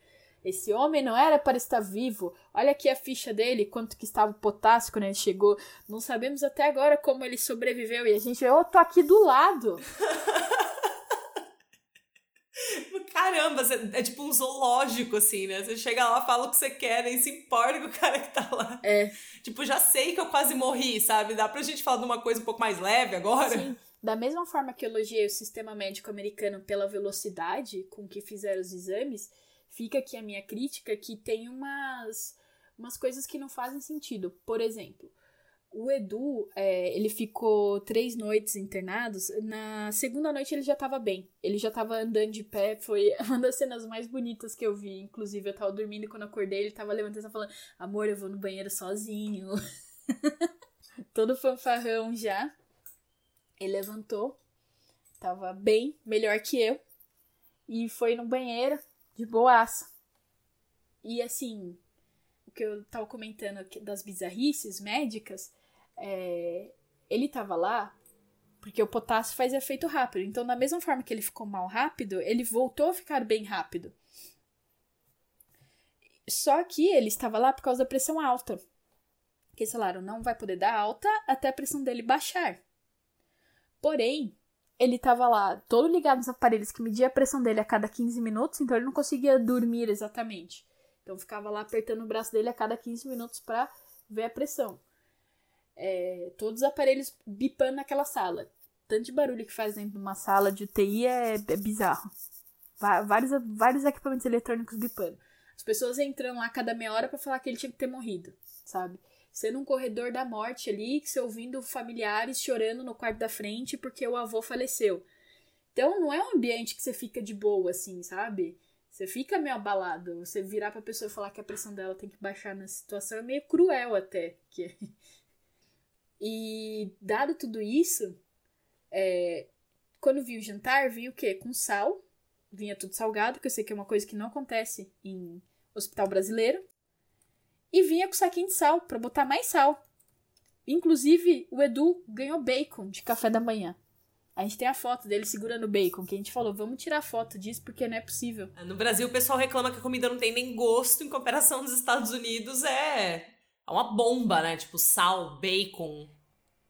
Esse homem não era para estar vivo. Olha aqui a ficha dele, quanto que estava o potássio quando ele chegou. Não sabemos até agora como ele sobreviveu. E a gente, eu tô aqui do lado. [laughs] Caramba, é tipo um zoológico, assim, né? Você chega lá, fala o que você quer, nem se importa com o cara que tá lá. É. Tipo, já sei que eu quase morri, sabe? Dá pra gente falar de uma coisa um pouco mais leve agora? Sim. Da mesma forma que eu elogiei o sistema médico americano pela velocidade com que fizeram os exames, fica aqui a minha crítica que tem umas, umas coisas que não fazem sentido. Por exemplo, o Edu, é, ele ficou três noites internados. Na segunda noite ele já tava bem. Ele já tava andando de pé. Foi [laughs] uma das cenas mais bonitas que eu vi. Inclusive, eu tava dormindo e quando acordei, ele tava levantando e falando: Amor, eu vou no banheiro sozinho. [laughs] Todo fanfarrão já. Ele levantou. Tava bem, melhor que eu. E foi no banheiro, de boaça. E assim, o que eu tava comentando das bizarrices médicas é, ele tava lá porque o potássio faz efeito rápido. Então, da mesma forma que ele ficou mal rápido, ele voltou a ficar bem rápido. Só que ele estava lá por causa da pressão alta. Que falaram, não vai poder dar alta até a pressão dele baixar. Porém, ele estava lá todo ligado nos aparelhos que media a pressão dele a cada 15 minutos, então ele não conseguia dormir exatamente. Então ficava lá apertando o braço dele a cada 15 minutos para ver a pressão é, todos os aparelhos bipando naquela sala. Tanto de barulho que faz dentro de uma sala de UTI é, é bizarro. Vários, vários equipamentos eletrônicos bipando. As pessoas entrando lá cada meia hora para falar que ele tinha que ter morrido, sabe? Sendo um corredor da morte ali, que você ouvindo familiares chorando no quarto da frente porque o avô faleceu. Então não é um ambiente que você fica de boa, assim, sabe? Você fica meio abalado. Você virar pra pessoa e falar que a pressão dela tem que baixar na situação é meio cruel até. Que e dado tudo isso, é, quando vi o jantar, vi o quê? Com sal. Vinha tudo salgado, que eu sei que é uma coisa que não acontece em hospital brasileiro. E vinha com saquinho de sal, para botar mais sal. Inclusive, o Edu ganhou bacon de café da manhã. A gente tem a foto dele segurando bacon, que a gente falou, vamos tirar foto disso porque não é possível. No Brasil, o pessoal reclama que a comida não tem nem gosto, em comparação dos Estados Unidos, é é uma bomba, né? Tipo, sal, bacon.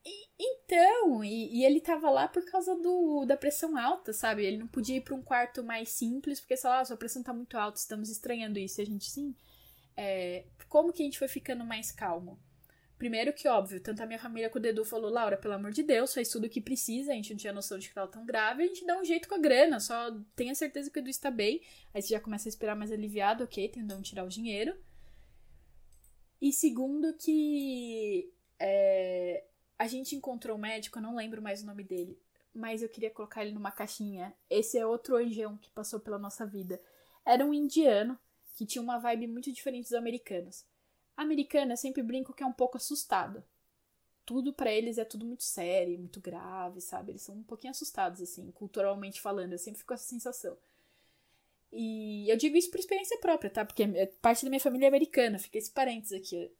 E, então, e, e, ele tava lá por causa do, da pressão alta, sabe? Ele não podia ir para um quarto mais simples, porque, sei lá, sua pressão tá muito alta, estamos estranhando isso. E a gente, sim. É, como que a gente foi ficando mais calmo? Primeiro que, óbvio, tanto a minha família quanto o Edu falou, Laura, pelo amor de Deus, faz tudo o que precisa, a gente não tinha noção de que tava tão grave, a gente dá um jeito com a grana, só tenha certeza que o Edu está bem, aí você já começa a esperar mais aliviado, ok, tentando tirar o dinheiro. E segundo que é, a gente encontrou um médico, eu não lembro mais o nome dele, mas eu queria colocar ele numa caixinha. Esse é outro anjão que passou pela nossa vida. Era um indiano que tinha uma vibe muito diferente dos americanos. Americana sempre brinco que é um pouco assustada. Tudo para eles é tudo muito sério, muito grave, sabe? Eles são um pouquinho assustados, assim, culturalmente falando. Eu sempre fico com essa sensação. E eu digo isso por experiência própria, tá? Porque é parte da minha família é americana. Fica esse parênteses aqui.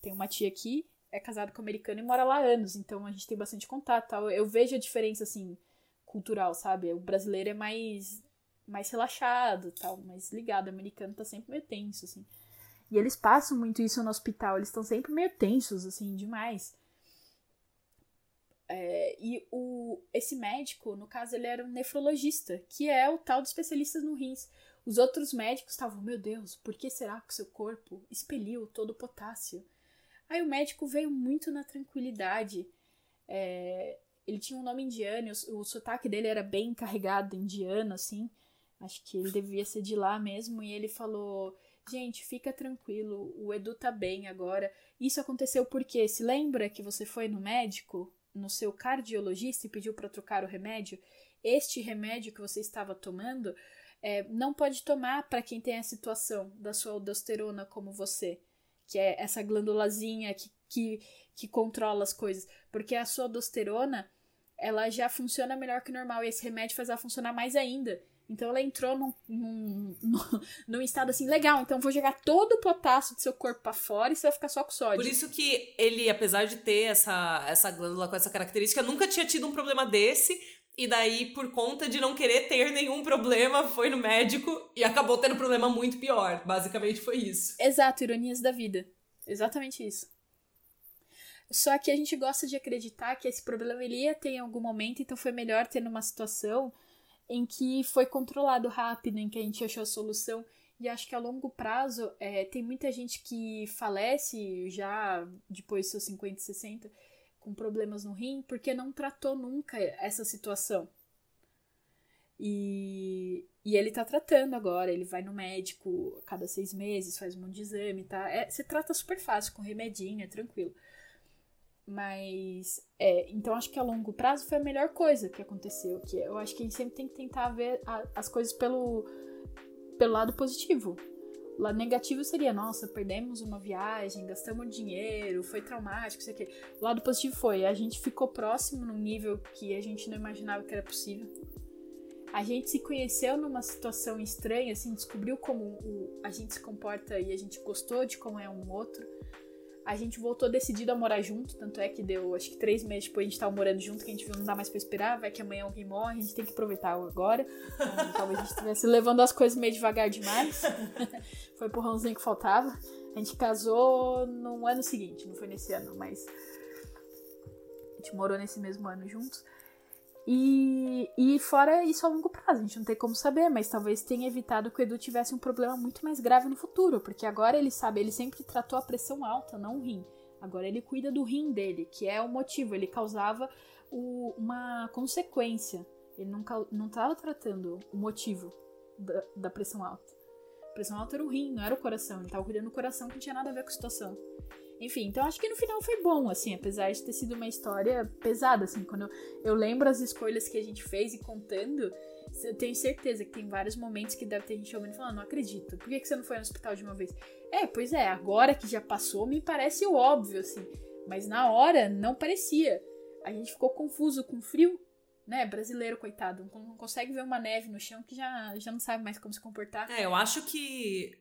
Tem uma tia aqui, é casada com um americano e mora lá há anos. Então a gente tem bastante contato tal. Eu vejo a diferença, assim, cultural, sabe? O brasileiro é mais, mais relaxado tal, mais ligado. O americano tá sempre meio tenso, assim. E eles passam muito isso no hospital. Eles estão sempre meio tensos, assim, demais. É, e o, esse médico, no caso, ele era um nefrologista, que é o tal de especialista no rins. Os outros médicos estavam, meu Deus, por que será que o seu corpo expeliu todo o potássio? Aí o médico veio muito na tranquilidade. É, ele tinha um nome indiano, o, o sotaque dele era bem carregado indiano, assim. Acho que ele devia ser de lá mesmo. E ele falou: Gente, fica tranquilo, o Edu tá bem agora. Isso aconteceu porque, se lembra que você foi no médico no seu cardiologista e pediu para trocar o remédio, este remédio que você estava tomando é, não pode tomar para quem tem a situação da sua aldosterona como você, que é essa glândulazinha que, que, que controla as coisas, porque a sua aldosterona ela já funciona melhor que normal e esse remédio faz ela funcionar mais ainda. Então ela entrou num, [laughs] num, num, estado assim, legal, então vou jogar todo o potássio do seu corpo para fora e você vai ficar só com sódio. Por isso que ele, apesar de ter essa, essa glândula com essa característica, nunca tinha tido um problema desse. E daí, por conta de não querer ter nenhum problema, foi no médico e acabou tendo um problema muito pior. Basicamente foi isso. Exato, ironias da vida. Exatamente isso. Só que a gente gosta de acreditar que esse problema ele ia ter em algum momento, então foi melhor ter numa situação em que foi controlado rápido, em que a gente achou a solução. E acho que a longo prazo, é, tem muita gente que falece já depois dos seus 50, 60, com problemas no rim, porque não tratou nunca essa situação. E, e ele tá tratando agora, ele vai no médico a cada seis meses, faz um monte de exame, tá? É, você trata super fácil, com remedinho, é tranquilo. Mas, é, então acho que a longo prazo foi a melhor coisa que aconteceu. Que eu acho que a gente sempre tem que tentar ver a, as coisas pelo, pelo lado positivo. O lado negativo seria, nossa, perdemos uma viagem, gastamos dinheiro, foi traumático, isso aqui. O lado positivo foi, a gente ficou próximo num nível que a gente não imaginava que era possível. A gente se conheceu numa situação estranha, assim, descobriu como o, a gente se comporta e a gente gostou de como é um outro. A gente voltou decidido a morar junto, tanto é que deu, acho que três meses depois a gente tava morando junto, que a gente viu não dá mais pra esperar, vai que amanhã alguém morre, a gente tem que aproveitar agora. Então, talvez a gente estivesse levando as coisas meio devagar demais. [laughs] foi o porrãozinho que faltava. A gente casou no ano seguinte, não foi nesse ano, mas a gente morou nesse mesmo ano juntos. E, e fora isso a longo prazo, a gente não tem como saber, mas talvez tenha evitado que o Edu tivesse um problema muito mais grave no futuro, porque agora ele sabe, ele sempre tratou a pressão alta, não o rim. Agora ele cuida do rim dele, que é o motivo, ele causava o, uma consequência. Ele não, não tava tratando o motivo da, da pressão alta. A pressão alta era o rim, não era o coração. Ele tava cuidando do coração que não tinha nada a ver com a situação. Enfim, então acho que no final foi bom, assim, apesar de ter sido uma história pesada, assim, quando eu, eu lembro as escolhas que a gente fez e contando, eu tenho certeza que tem vários momentos que deve ter gente ouvindo e falando, não acredito, por que, que você não foi no hospital de uma vez? É, pois é, agora que já passou, me parece óbvio, assim, mas na hora não parecia. A gente ficou confuso com frio, né? Brasileiro, coitado, não consegue ver uma neve no chão que já, já não sabe mais como se comportar. É, eu acho que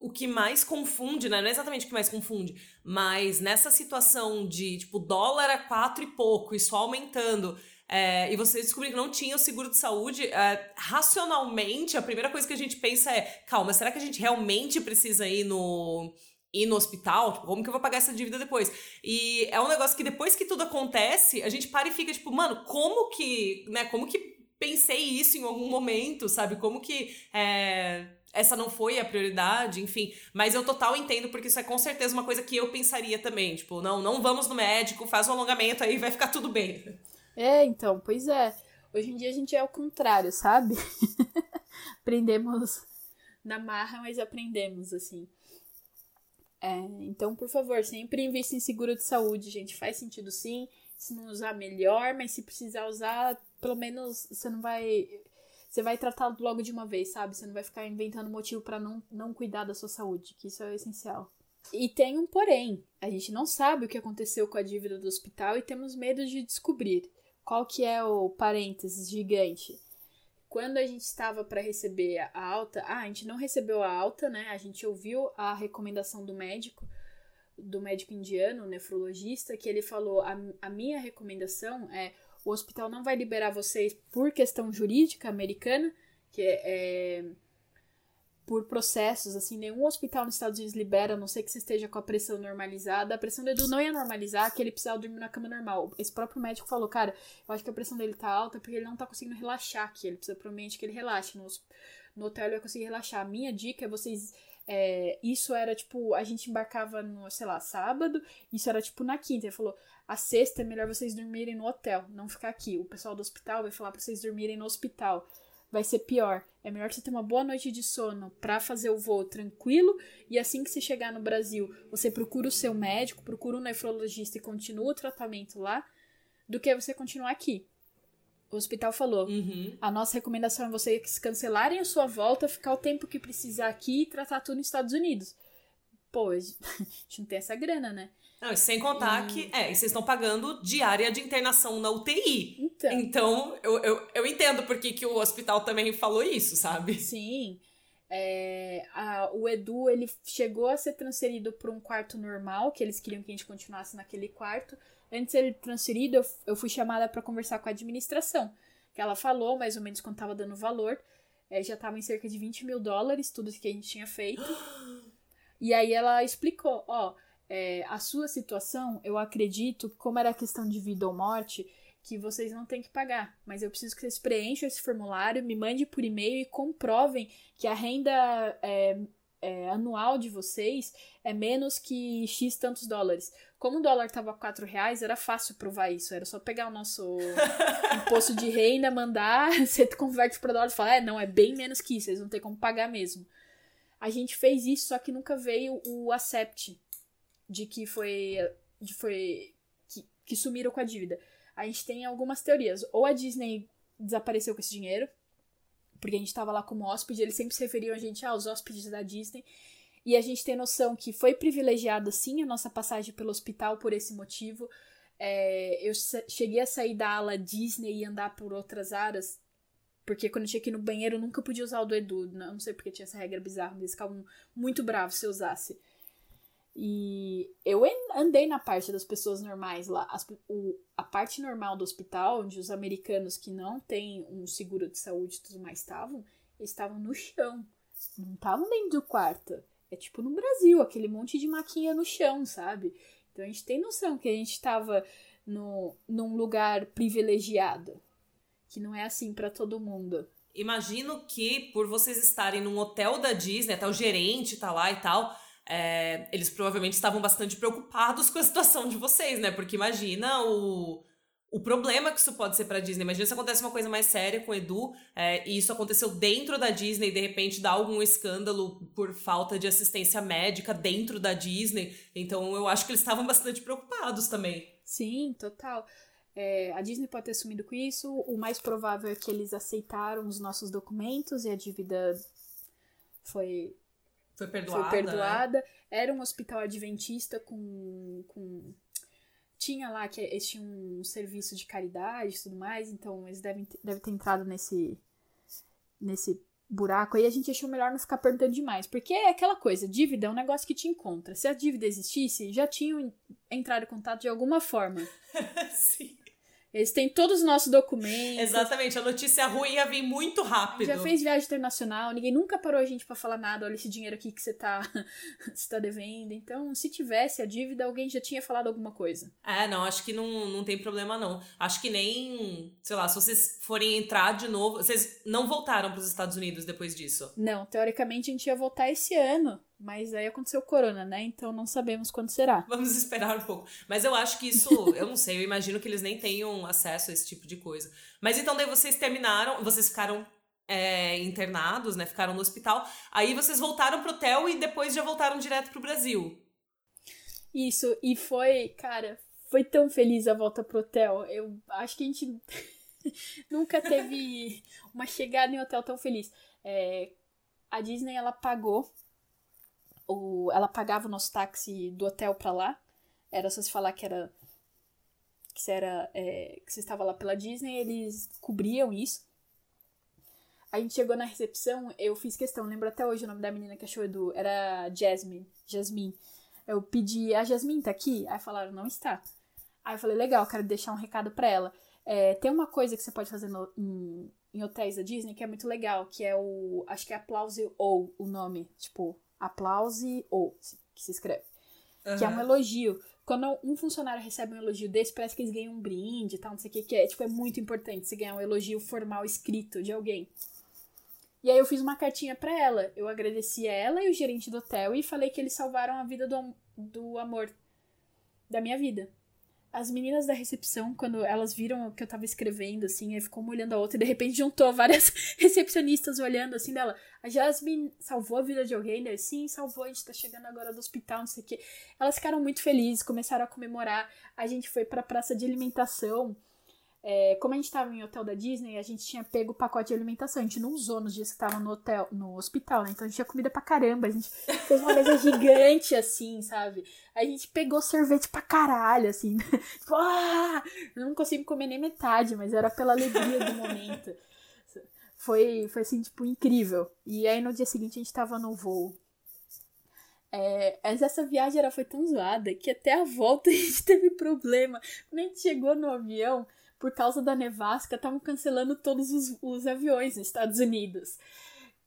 o que mais confunde, né? Não é exatamente o que mais confunde, mas nessa situação de, tipo, dólar a quatro e pouco, e só aumentando, é, e você descobrir que não tinha o seguro de saúde, é, racionalmente, a primeira coisa que a gente pensa é: calma, será que a gente realmente precisa ir no. Ir no hospital, tipo, como que eu vou pagar essa dívida depois? E é um negócio que depois que tudo acontece, a gente para e fica tipo, mano, como que, né, como que pensei isso em algum momento, sabe? Como que é, essa não foi a prioridade, enfim. Mas eu total entendo, porque isso é com certeza uma coisa que eu pensaria também. Tipo, não, não vamos no médico, faz um alongamento aí vai ficar tudo bem. É, então, pois é. Hoje em dia a gente é o contrário, sabe? [laughs] aprendemos na marra, mas aprendemos, assim. É, então, por favor, sempre invista em seguro de saúde, gente. Faz sentido sim. Se não usar, melhor, mas se precisar usar, pelo menos você não vai você vai tratar logo de uma vez, sabe? Você não vai ficar inventando motivo para não, não cuidar da sua saúde, que isso é essencial. E tem um porém, a gente não sabe o que aconteceu com a dívida do hospital e temos medo de descobrir. Qual que é o parênteses gigante? Quando a gente estava para receber a alta, ah, a gente não recebeu a alta, né? A gente ouviu a recomendação do médico, do médico indiano, nefrologista, que ele falou: a, a minha recomendação é o hospital não vai liberar vocês por questão jurídica americana, que é, é por processos, assim, nenhum hospital nos Estados Unidos libera, a não ser que você esteja com a pressão normalizada. A pressão do Edu não ia normalizar, que ele precisava dormir na cama normal. Esse próprio médico falou, cara, eu acho que a pressão dele tá alta porque ele não tá conseguindo relaxar aqui. Ele precisa provavelmente que ele relaxe. No, no hotel ele vai conseguir relaxar. A minha dica é vocês é, isso era tipo, a gente embarcava no, sei lá, sábado, isso era tipo na quinta. Ele falou: a sexta é melhor vocês dormirem no hotel, não ficar aqui. O pessoal do hospital vai falar pra vocês dormirem no hospital. Vai ser pior. É melhor você ter uma boa noite de sono para fazer o voo tranquilo e assim que você chegar no Brasil, você procura o seu médico, procura um nefrologista e continua o tratamento lá, do que você continuar aqui. O hospital falou: Uhum. a nossa recomendação é vocês cancelarem a sua volta, ficar o tempo que precisar aqui e tratar tudo nos Estados Unidos. Pô, a gente [laughs] não tem essa grana, né? Não, e sem contar que. É, e vocês estão pagando diária de internação na UTI. Então. Então, eu, eu, eu entendo por que, o hospital também falou isso, sabe? Sim. É, a- o Edu ele chegou a ser transferido para um quarto normal, que eles queriam que a gente continuasse naquele quarto. Antes de ele transferido, eu, eu fui chamada para conversar com a administração. Que ela falou mais ou menos quanto estava dando o valor. É, já estava em cerca de 20 mil dólares, tudo que a gente tinha feito. [gasps] E aí ela explicou, ó, é, a sua situação, eu acredito, como era questão de vida ou morte, que vocês não têm que pagar. Mas eu preciso que vocês preencham esse formulário, me mandem por e-mail e comprovem que a renda é, é, anual de vocês é menos que X tantos dólares. Como o dólar tava 4 reais, era fácil provar isso. Era só pegar o nosso [laughs] imposto de renda, mandar, [laughs] você converte para dólar e fala, é, não, é bem menos que isso, vocês não tem como pagar mesmo. A gente fez isso, só que nunca veio o accept de que foi. De foi que, que sumiram com a dívida. A gente tem algumas teorias. Ou a Disney desapareceu com esse dinheiro, porque a gente tava lá como hóspede, eles sempre se referiam a gente aos hóspedes da Disney. E a gente tem noção que foi privilegiada sim a nossa passagem pelo hospital por esse motivo. É, eu cheguei a sair da ala Disney e andar por outras áreas, porque quando eu ir no banheiro eu nunca podia usar o do Edu. Não, sei porque tinha essa regra bizarra, eles ficavam muito bravos se eu usasse. E eu andei na parte das pessoas normais lá. As o- a parte normal do hospital, onde os americanos que não têm um seguro de saúde e tudo mais estavam, estavam no chão. Não estavam dentro do quarto. É tipo no Brasil, aquele monte de maquinha no chão, sabe? Então a gente tem noção que a gente estava num lugar privilegiado. Que não é assim pra todo mundo. Imagino que por vocês estarem num hotel da Disney, até o gerente tá lá e tal, é, eles provavelmente estavam bastante preocupados com a situação de vocês, né? Porque imagina o, o problema que isso pode ser pra Disney. Imagina se acontece uma coisa mais séria com o Edu é, e isso aconteceu dentro da Disney e de repente dá algum escândalo por falta de assistência médica dentro da Disney. Então eu acho que eles estavam bastante preocupados também. Sim, total. É, a Disney pode ter sumido com isso. O mais provável é que eles aceitaram os nossos documentos e a dívida foi, Foi perdoada. foi né? perdoada. Era um hospital adventista com, com. Tinha lá que eles tinham um serviço de caridade e tudo mais, então eles devem, ter- devem ter entrado nesse, nesse buraco aí. A gente achou melhor não ficar perguntando demais, porque é aquela coisa: dívida é um negócio que te encontra. Se a dívida existisse, já tinham entrado em contato de alguma forma. [laughs] Sim. Eles têm todos os nossos documentos. Exatamente, a notícia ruim ia vir muito rápido. Já fez viagem internacional, ninguém nunca parou a gente pra falar nada. Olha esse dinheiro aqui que você tá, [laughs] você tá devendo. Então, se tivesse a dívida, alguém já tinha falado alguma coisa. É, não, acho que não, não tem problema, não. Acho que nem, sei lá, se vocês forem entrar de novo. Vocês não voltaram para os Estados Unidos depois disso. Não, teoricamente a gente ia voltar esse ano, mas aí aconteceu o corona, né? Então não sabemos quando será. Vamos esperar um pouco. Mas eu acho que isso, [laughs] eu não sei, eu imagino que eles nem tenham acesso a esse tipo de coisa. Mas então daí vocês terminaram, vocês ficaram é, internados, né? Ficaram no hospital. Aí vocês voltaram pro hotel e depois já voltaram direto pro Brasil. Isso, e foi, cara, foi tão feliz a volta pro hotel. Eu acho que a gente [laughs] nunca teve [laughs] uma chegada em hotel tão feliz. É, a Disney, ela pagou, o, ela pagava o nosso táxi do hotel pra lá. Era só se falar que era que você, era, é, que você estava lá pela Disney, eles cobriam isso. A gente chegou na recepção, eu fiz questão, lembro até hoje o nome da menina que achou Edu, era Jasmine, Jasmine. Eu pedi, a Jasmine tá aqui? Aí falaram, não está. Aí eu falei, legal, quero deixar um recado pra ela. É, tem uma coisa que você pode fazer no- em, em hotéis da Disney que é muito legal, que é o, acho que é Aplause ou o nome, tipo, Aplause ou, que se escreve. Que é um elogio. Quando um funcionário recebe um elogio desse, parece que eles ganham um brinde e tal, não sei o que que é. Tipo, é muito importante você ganhar um elogio formal escrito de alguém. E aí eu fiz uma cartinha pra ela. Eu agradeci a ela e o gerente do hotel e falei que eles salvaram a vida do, do amor da minha vida. As meninas da recepção, quando elas viram o que eu tava escrevendo, assim, aí ficou uma olhando a outra e de repente juntou [laughs] várias recepcionistas olhando assim dela. A Jasmine salvou a vida de alguém, né? Sim, salvou, a gente tá chegando agora do hospital, não sei o quê. Elas ficaram muito felizes, começaram a comemorar. A gente foi pra praça de alimentação. É, como a gente tava em hotel da Disney, a gente tinha pego o pacote de alimentação. A gente não usou nos dias que tava no hotel, no hospital, né? Então a gente tinha comida pra caramba. A gente fez uma mesa gigante, assim, sabe? A gente pegou sorvete pra caralho, assim. [laughs] tipo, ah! Eu não consigo comer nem metade, mas era pela alegria do momento. Foi, foi assim, tipo, incrível. E aí no dia seguinte a gente tava no voo. É, mas essa viagem era, foi tão zoada que até a volta [laughs] a gente teve problema. Quando a gente chegou no avião, por causa da nevasca, estavam cancelando todos os, os aviões nos Estados Unidos.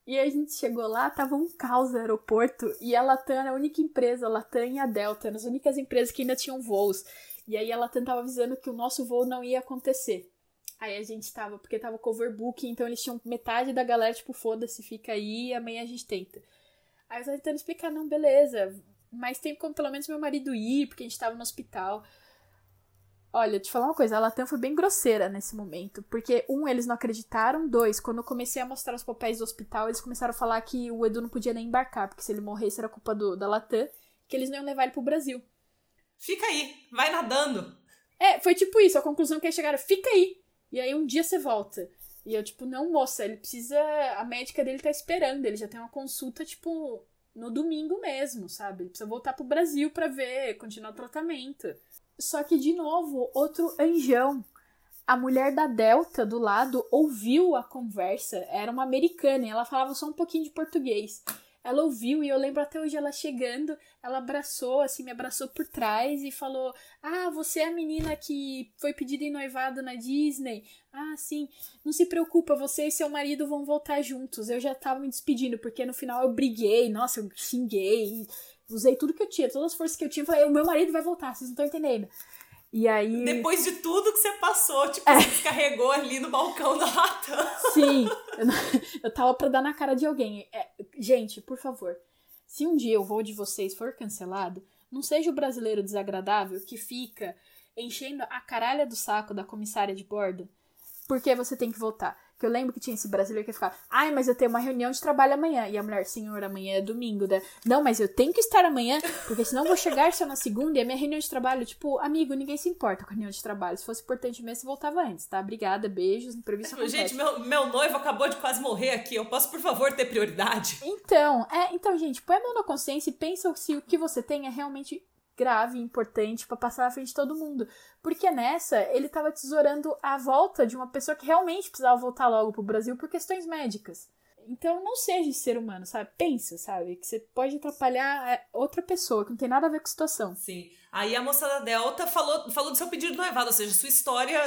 E a gente chegou lá, tava um caos no aeroporto, e a Latam era a única empresa, a Latam e a Delta, eram as únicas empresas que ainda tinham voos. E aí a Latam tava avisando que o nosso voo não ia acontecer. Aí a gente tava, porque tava com overbooking, então eles tinham metade da galera, tipo, foda-se, fica aí, amanhã a gente tenta. Aí eu tava tentando explicar, não, beleza, mas tem como pelo menos meu marido ir, porque a gente tava no hospital. Olha, te falar uma coisa, a Latam foi bem grosseira nesse momento. Porque, um, eles não acreditaram. Dois, quando eu comecei a mostrar os papéis do hospital, eles começaram a falar que o Edu não podia nem embarcar, porque se ele morresse era culpa do, da Latam, que eles não iam levar ele pro Brasil. Fica aí, vai nadando. É, foi tipo isso, a conclusão que eles chegaram, fica aí. E aí um dia você volta. E eu, tipo, não, moça, ele precisa. A médica dele tá esperando, ele já tem uma consulta, tipo, no domingo mesmo, sabe? Ele precisa voltar pro Brasil pra ver, continuar o tratamento. Só que, de novo, outro anjão. A mulher da Delta do lado ouviu a conversa, era uma americana e ela falava só um pouquinho de português. Ela ouviu e eu lembro até hoje ela chegando, ela abraçou, assim, me abraçou por trás e falou: Ah, você é a menina que foi pedida em noivado na Disney? Ah, sim. Não se preocupa, você e seu marido vão voltar juntos. Eu já tava me despedindo, porque no final eu briguei, nossa, eu xinguei, usei tudo que eu tinha, todas as forças que eu tinha. Falei, o meu marido vai voltar, vocês não estão entendendo. E aí. Depois de tudo que você passou, tipo, é. você descarregou ali no balcão da rata. Sim, [laughs] eu, eu tava pra dar na cara de alguém. É, gente, por favor, se um dia o voo de vocês for cancelado, não seja o brasileiro desagradável que fica enchendo a caralha do saco da comissária de bordo porque você tem que voltar. Que eu lembro que tinha esse brasileiro que ficava, ai, mas eu tenho uma reunião de trabalho amanhã. E a mulher, senhor, amanhã é domingo, né? Não, mas eu tenho que estar amanhã, porque senão eu vou chegar só na segunda e a minha reunião de trabalho, tipo, amigo, ninguém se importa com a reunião de trabalho. Se fosse importante mesmo, você voltava antes, tá? Obrigada, beijos, imprevisto acontece. Gente, meu, meu noivo acabou de quase morrer aqui, eu posso, por favor, ter prioridade? Então, é, então, gente, põe a mão na consciência e pensa se o que você tem é realmente grave, importante para passar na frente de todo mundo. Porque nessa, ele tava tesourando a volta de uma pessoa que realmente precisava voltar logo pro Brasil por questões médicas. Então não seja esse ser humano, sabe? Pensa, sabe? Que você pode atrapalhar é, outra pessoa, que não tem nada a ver com a situação. Sim. Aí a moça da Delta falou, falou do seu pedido noivado, ou seja, sua história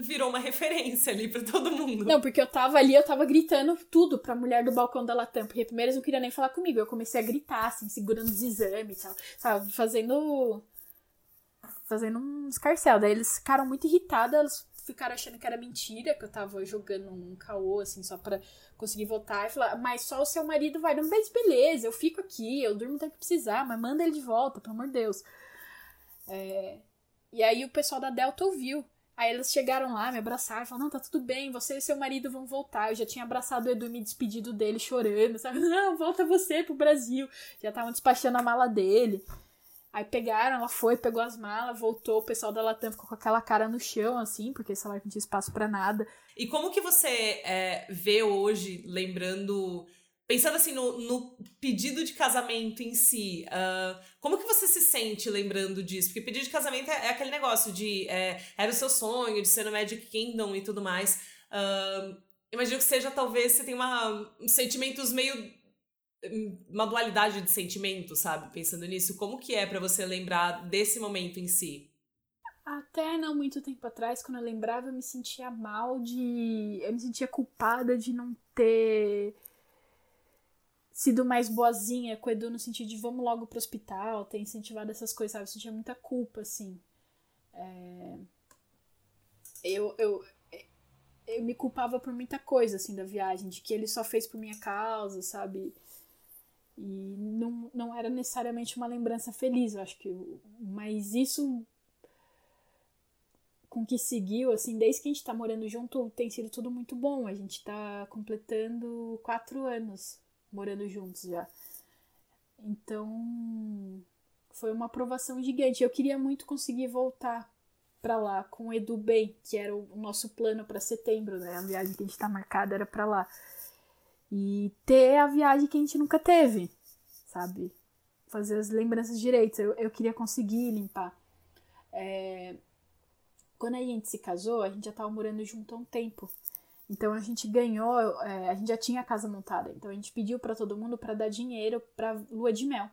virou uma referência ali pra todo mundo. Não, porque eu tava ali, eu tava gritando tudo pra mulher do balcão da Latam, porque primeiro eles não queriam nem falar comigo. Eu comecei a gritar, assim, segurando os exames, sabe? fazendo. Fazendo um escarcel. Daí eles ficaram muito irritados, eles ficaram achando que era mentira, que eu tava jogando um caô, assim, só pra conseguir voltar. E falar, mas só o seu marido vai. Não, mas beleza, eu fico aqui, eu durmo até que precisar, mas manda ele de volta, pelo amor de Deus. É... E aí o pessoal da Delta ouviu. Aí elas chegaram lá, me abraçaram, falaram, não, tá tudo bem, você e seu marido vão voltar. Eu já tinha abraçado o Edu e me despedido dele chorando, sabe? [laughs] Não, volta você pro Brasil. Já estavam despachando a mala dele. Aí pegaram, ela foi, pegou as malas, voltou, o pessoal da Latam ficou com aquela cara no chão, assim, porque esse celular não tinha espaço para nada. E como que você é, vê hoje, lembrando pensando assim no, no, pedido de casamento em si, uh, como que você se sente lembrando disso? Porque pedido de casamento é, é aquele negócio de é, era o seu sonho de ser no Magic Kingdom e tudo mais. Uh, imagino que seja talvez você tem uma sentimentos meio uma dualidade de sentimento, sabe? Pensando nisso, como que é para você lembrar desse momento em si? Até não muito tempo atrás, quando eu lembrava, eu me sentia mal de. Eu me sentia culpada de não ter sido mais boazinha com o Edu no sentido de vamos logo pro hospital, ter incentivado essas coisas, sabe? Eu sentia muita culpa, assim. É... Eu, eu, eu me culpava por muita coisa, assim, da viagem, de que ele só fez por minha causa, sabe? E não, não era necessariamente uma lembrança feliz, eu acho que. Mas isso com que seguiu, assim, desde que a gente tá morando junto, tem sido tudo muito bom. A gente tá completando quatro anos morando juntos já. Então, foi uma aprovação gigante. Eu queria muito conseguir voltar para lá com o Edu bem, que era o nosso plano para setembro, né? A viagem que a gente tá marcada era para lá. E ter a viagem que a gente nunca teve, sabe? Fazer as lembranças direitas. Eu, eu queria conseguir limpar. É... Quando a gente se casou, a gente já tava morando junto há um tempo. Então a gente ganhou, é, a gente já tinha a casa montada. Então a gente pediu para todo mundo para dar dinheiro para lua de mel.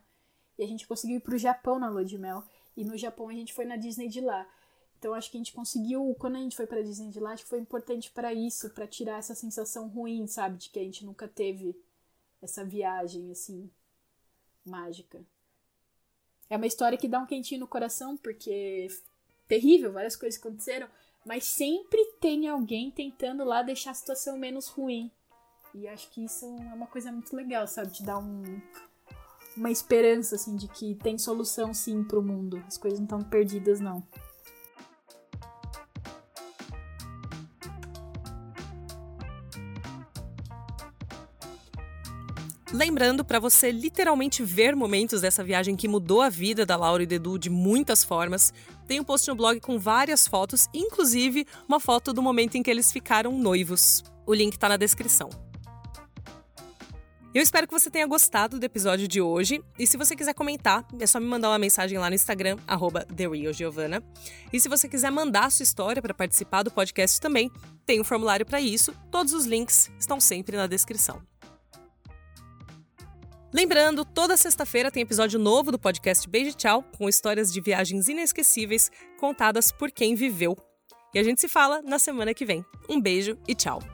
E a gente conseguiu ir pro Japão na lua de mel. E no Japão a gente foi na Disney de lá. Então acho que a gente conseguiu, quando a gente foi para Disney de lá, acho que foi importante para isso, para tirar essa sensação ruim, sabe, de que a gente nunca teve essa viagem assim mágica. É uma história que dá um quentinho no coração, porque terrível, várias coisas aconteceram, mas sempre tem alguém tentando lá deixar a situação menos ruim. E acho que isso é uma coisa muito legal, sabe? Te dá um, uma esperança, assim, de que tem solução sim pro mundo. As coisas não estão perdidas, não. Lembrando para você literalmente ver momentos dessa viagem que mudou a vida da Laura e do Edu de muitas formas, tem um post no blog com várias fotos, inclusive uma foto do momento em que eles ficaram noivos. O link está na descrição. Eu espero que você tenha gostado do episódio de hoje. E se você quiser comentar, é só me mandar uma mensagem lá no Instagram, TheRealGiovanna. E se você quiser mandar a sua história para participar do podcast também, tem um formulário para isso. Todos os links estão sempre na descrição. Lembrando, toda sexta-feira tem episódio novo do podcast Beijo Tchau, com histórias de viagens inesquecíveis contadas por quem viveu. E a gente se fala na semana que vem. Um beijo e tchau!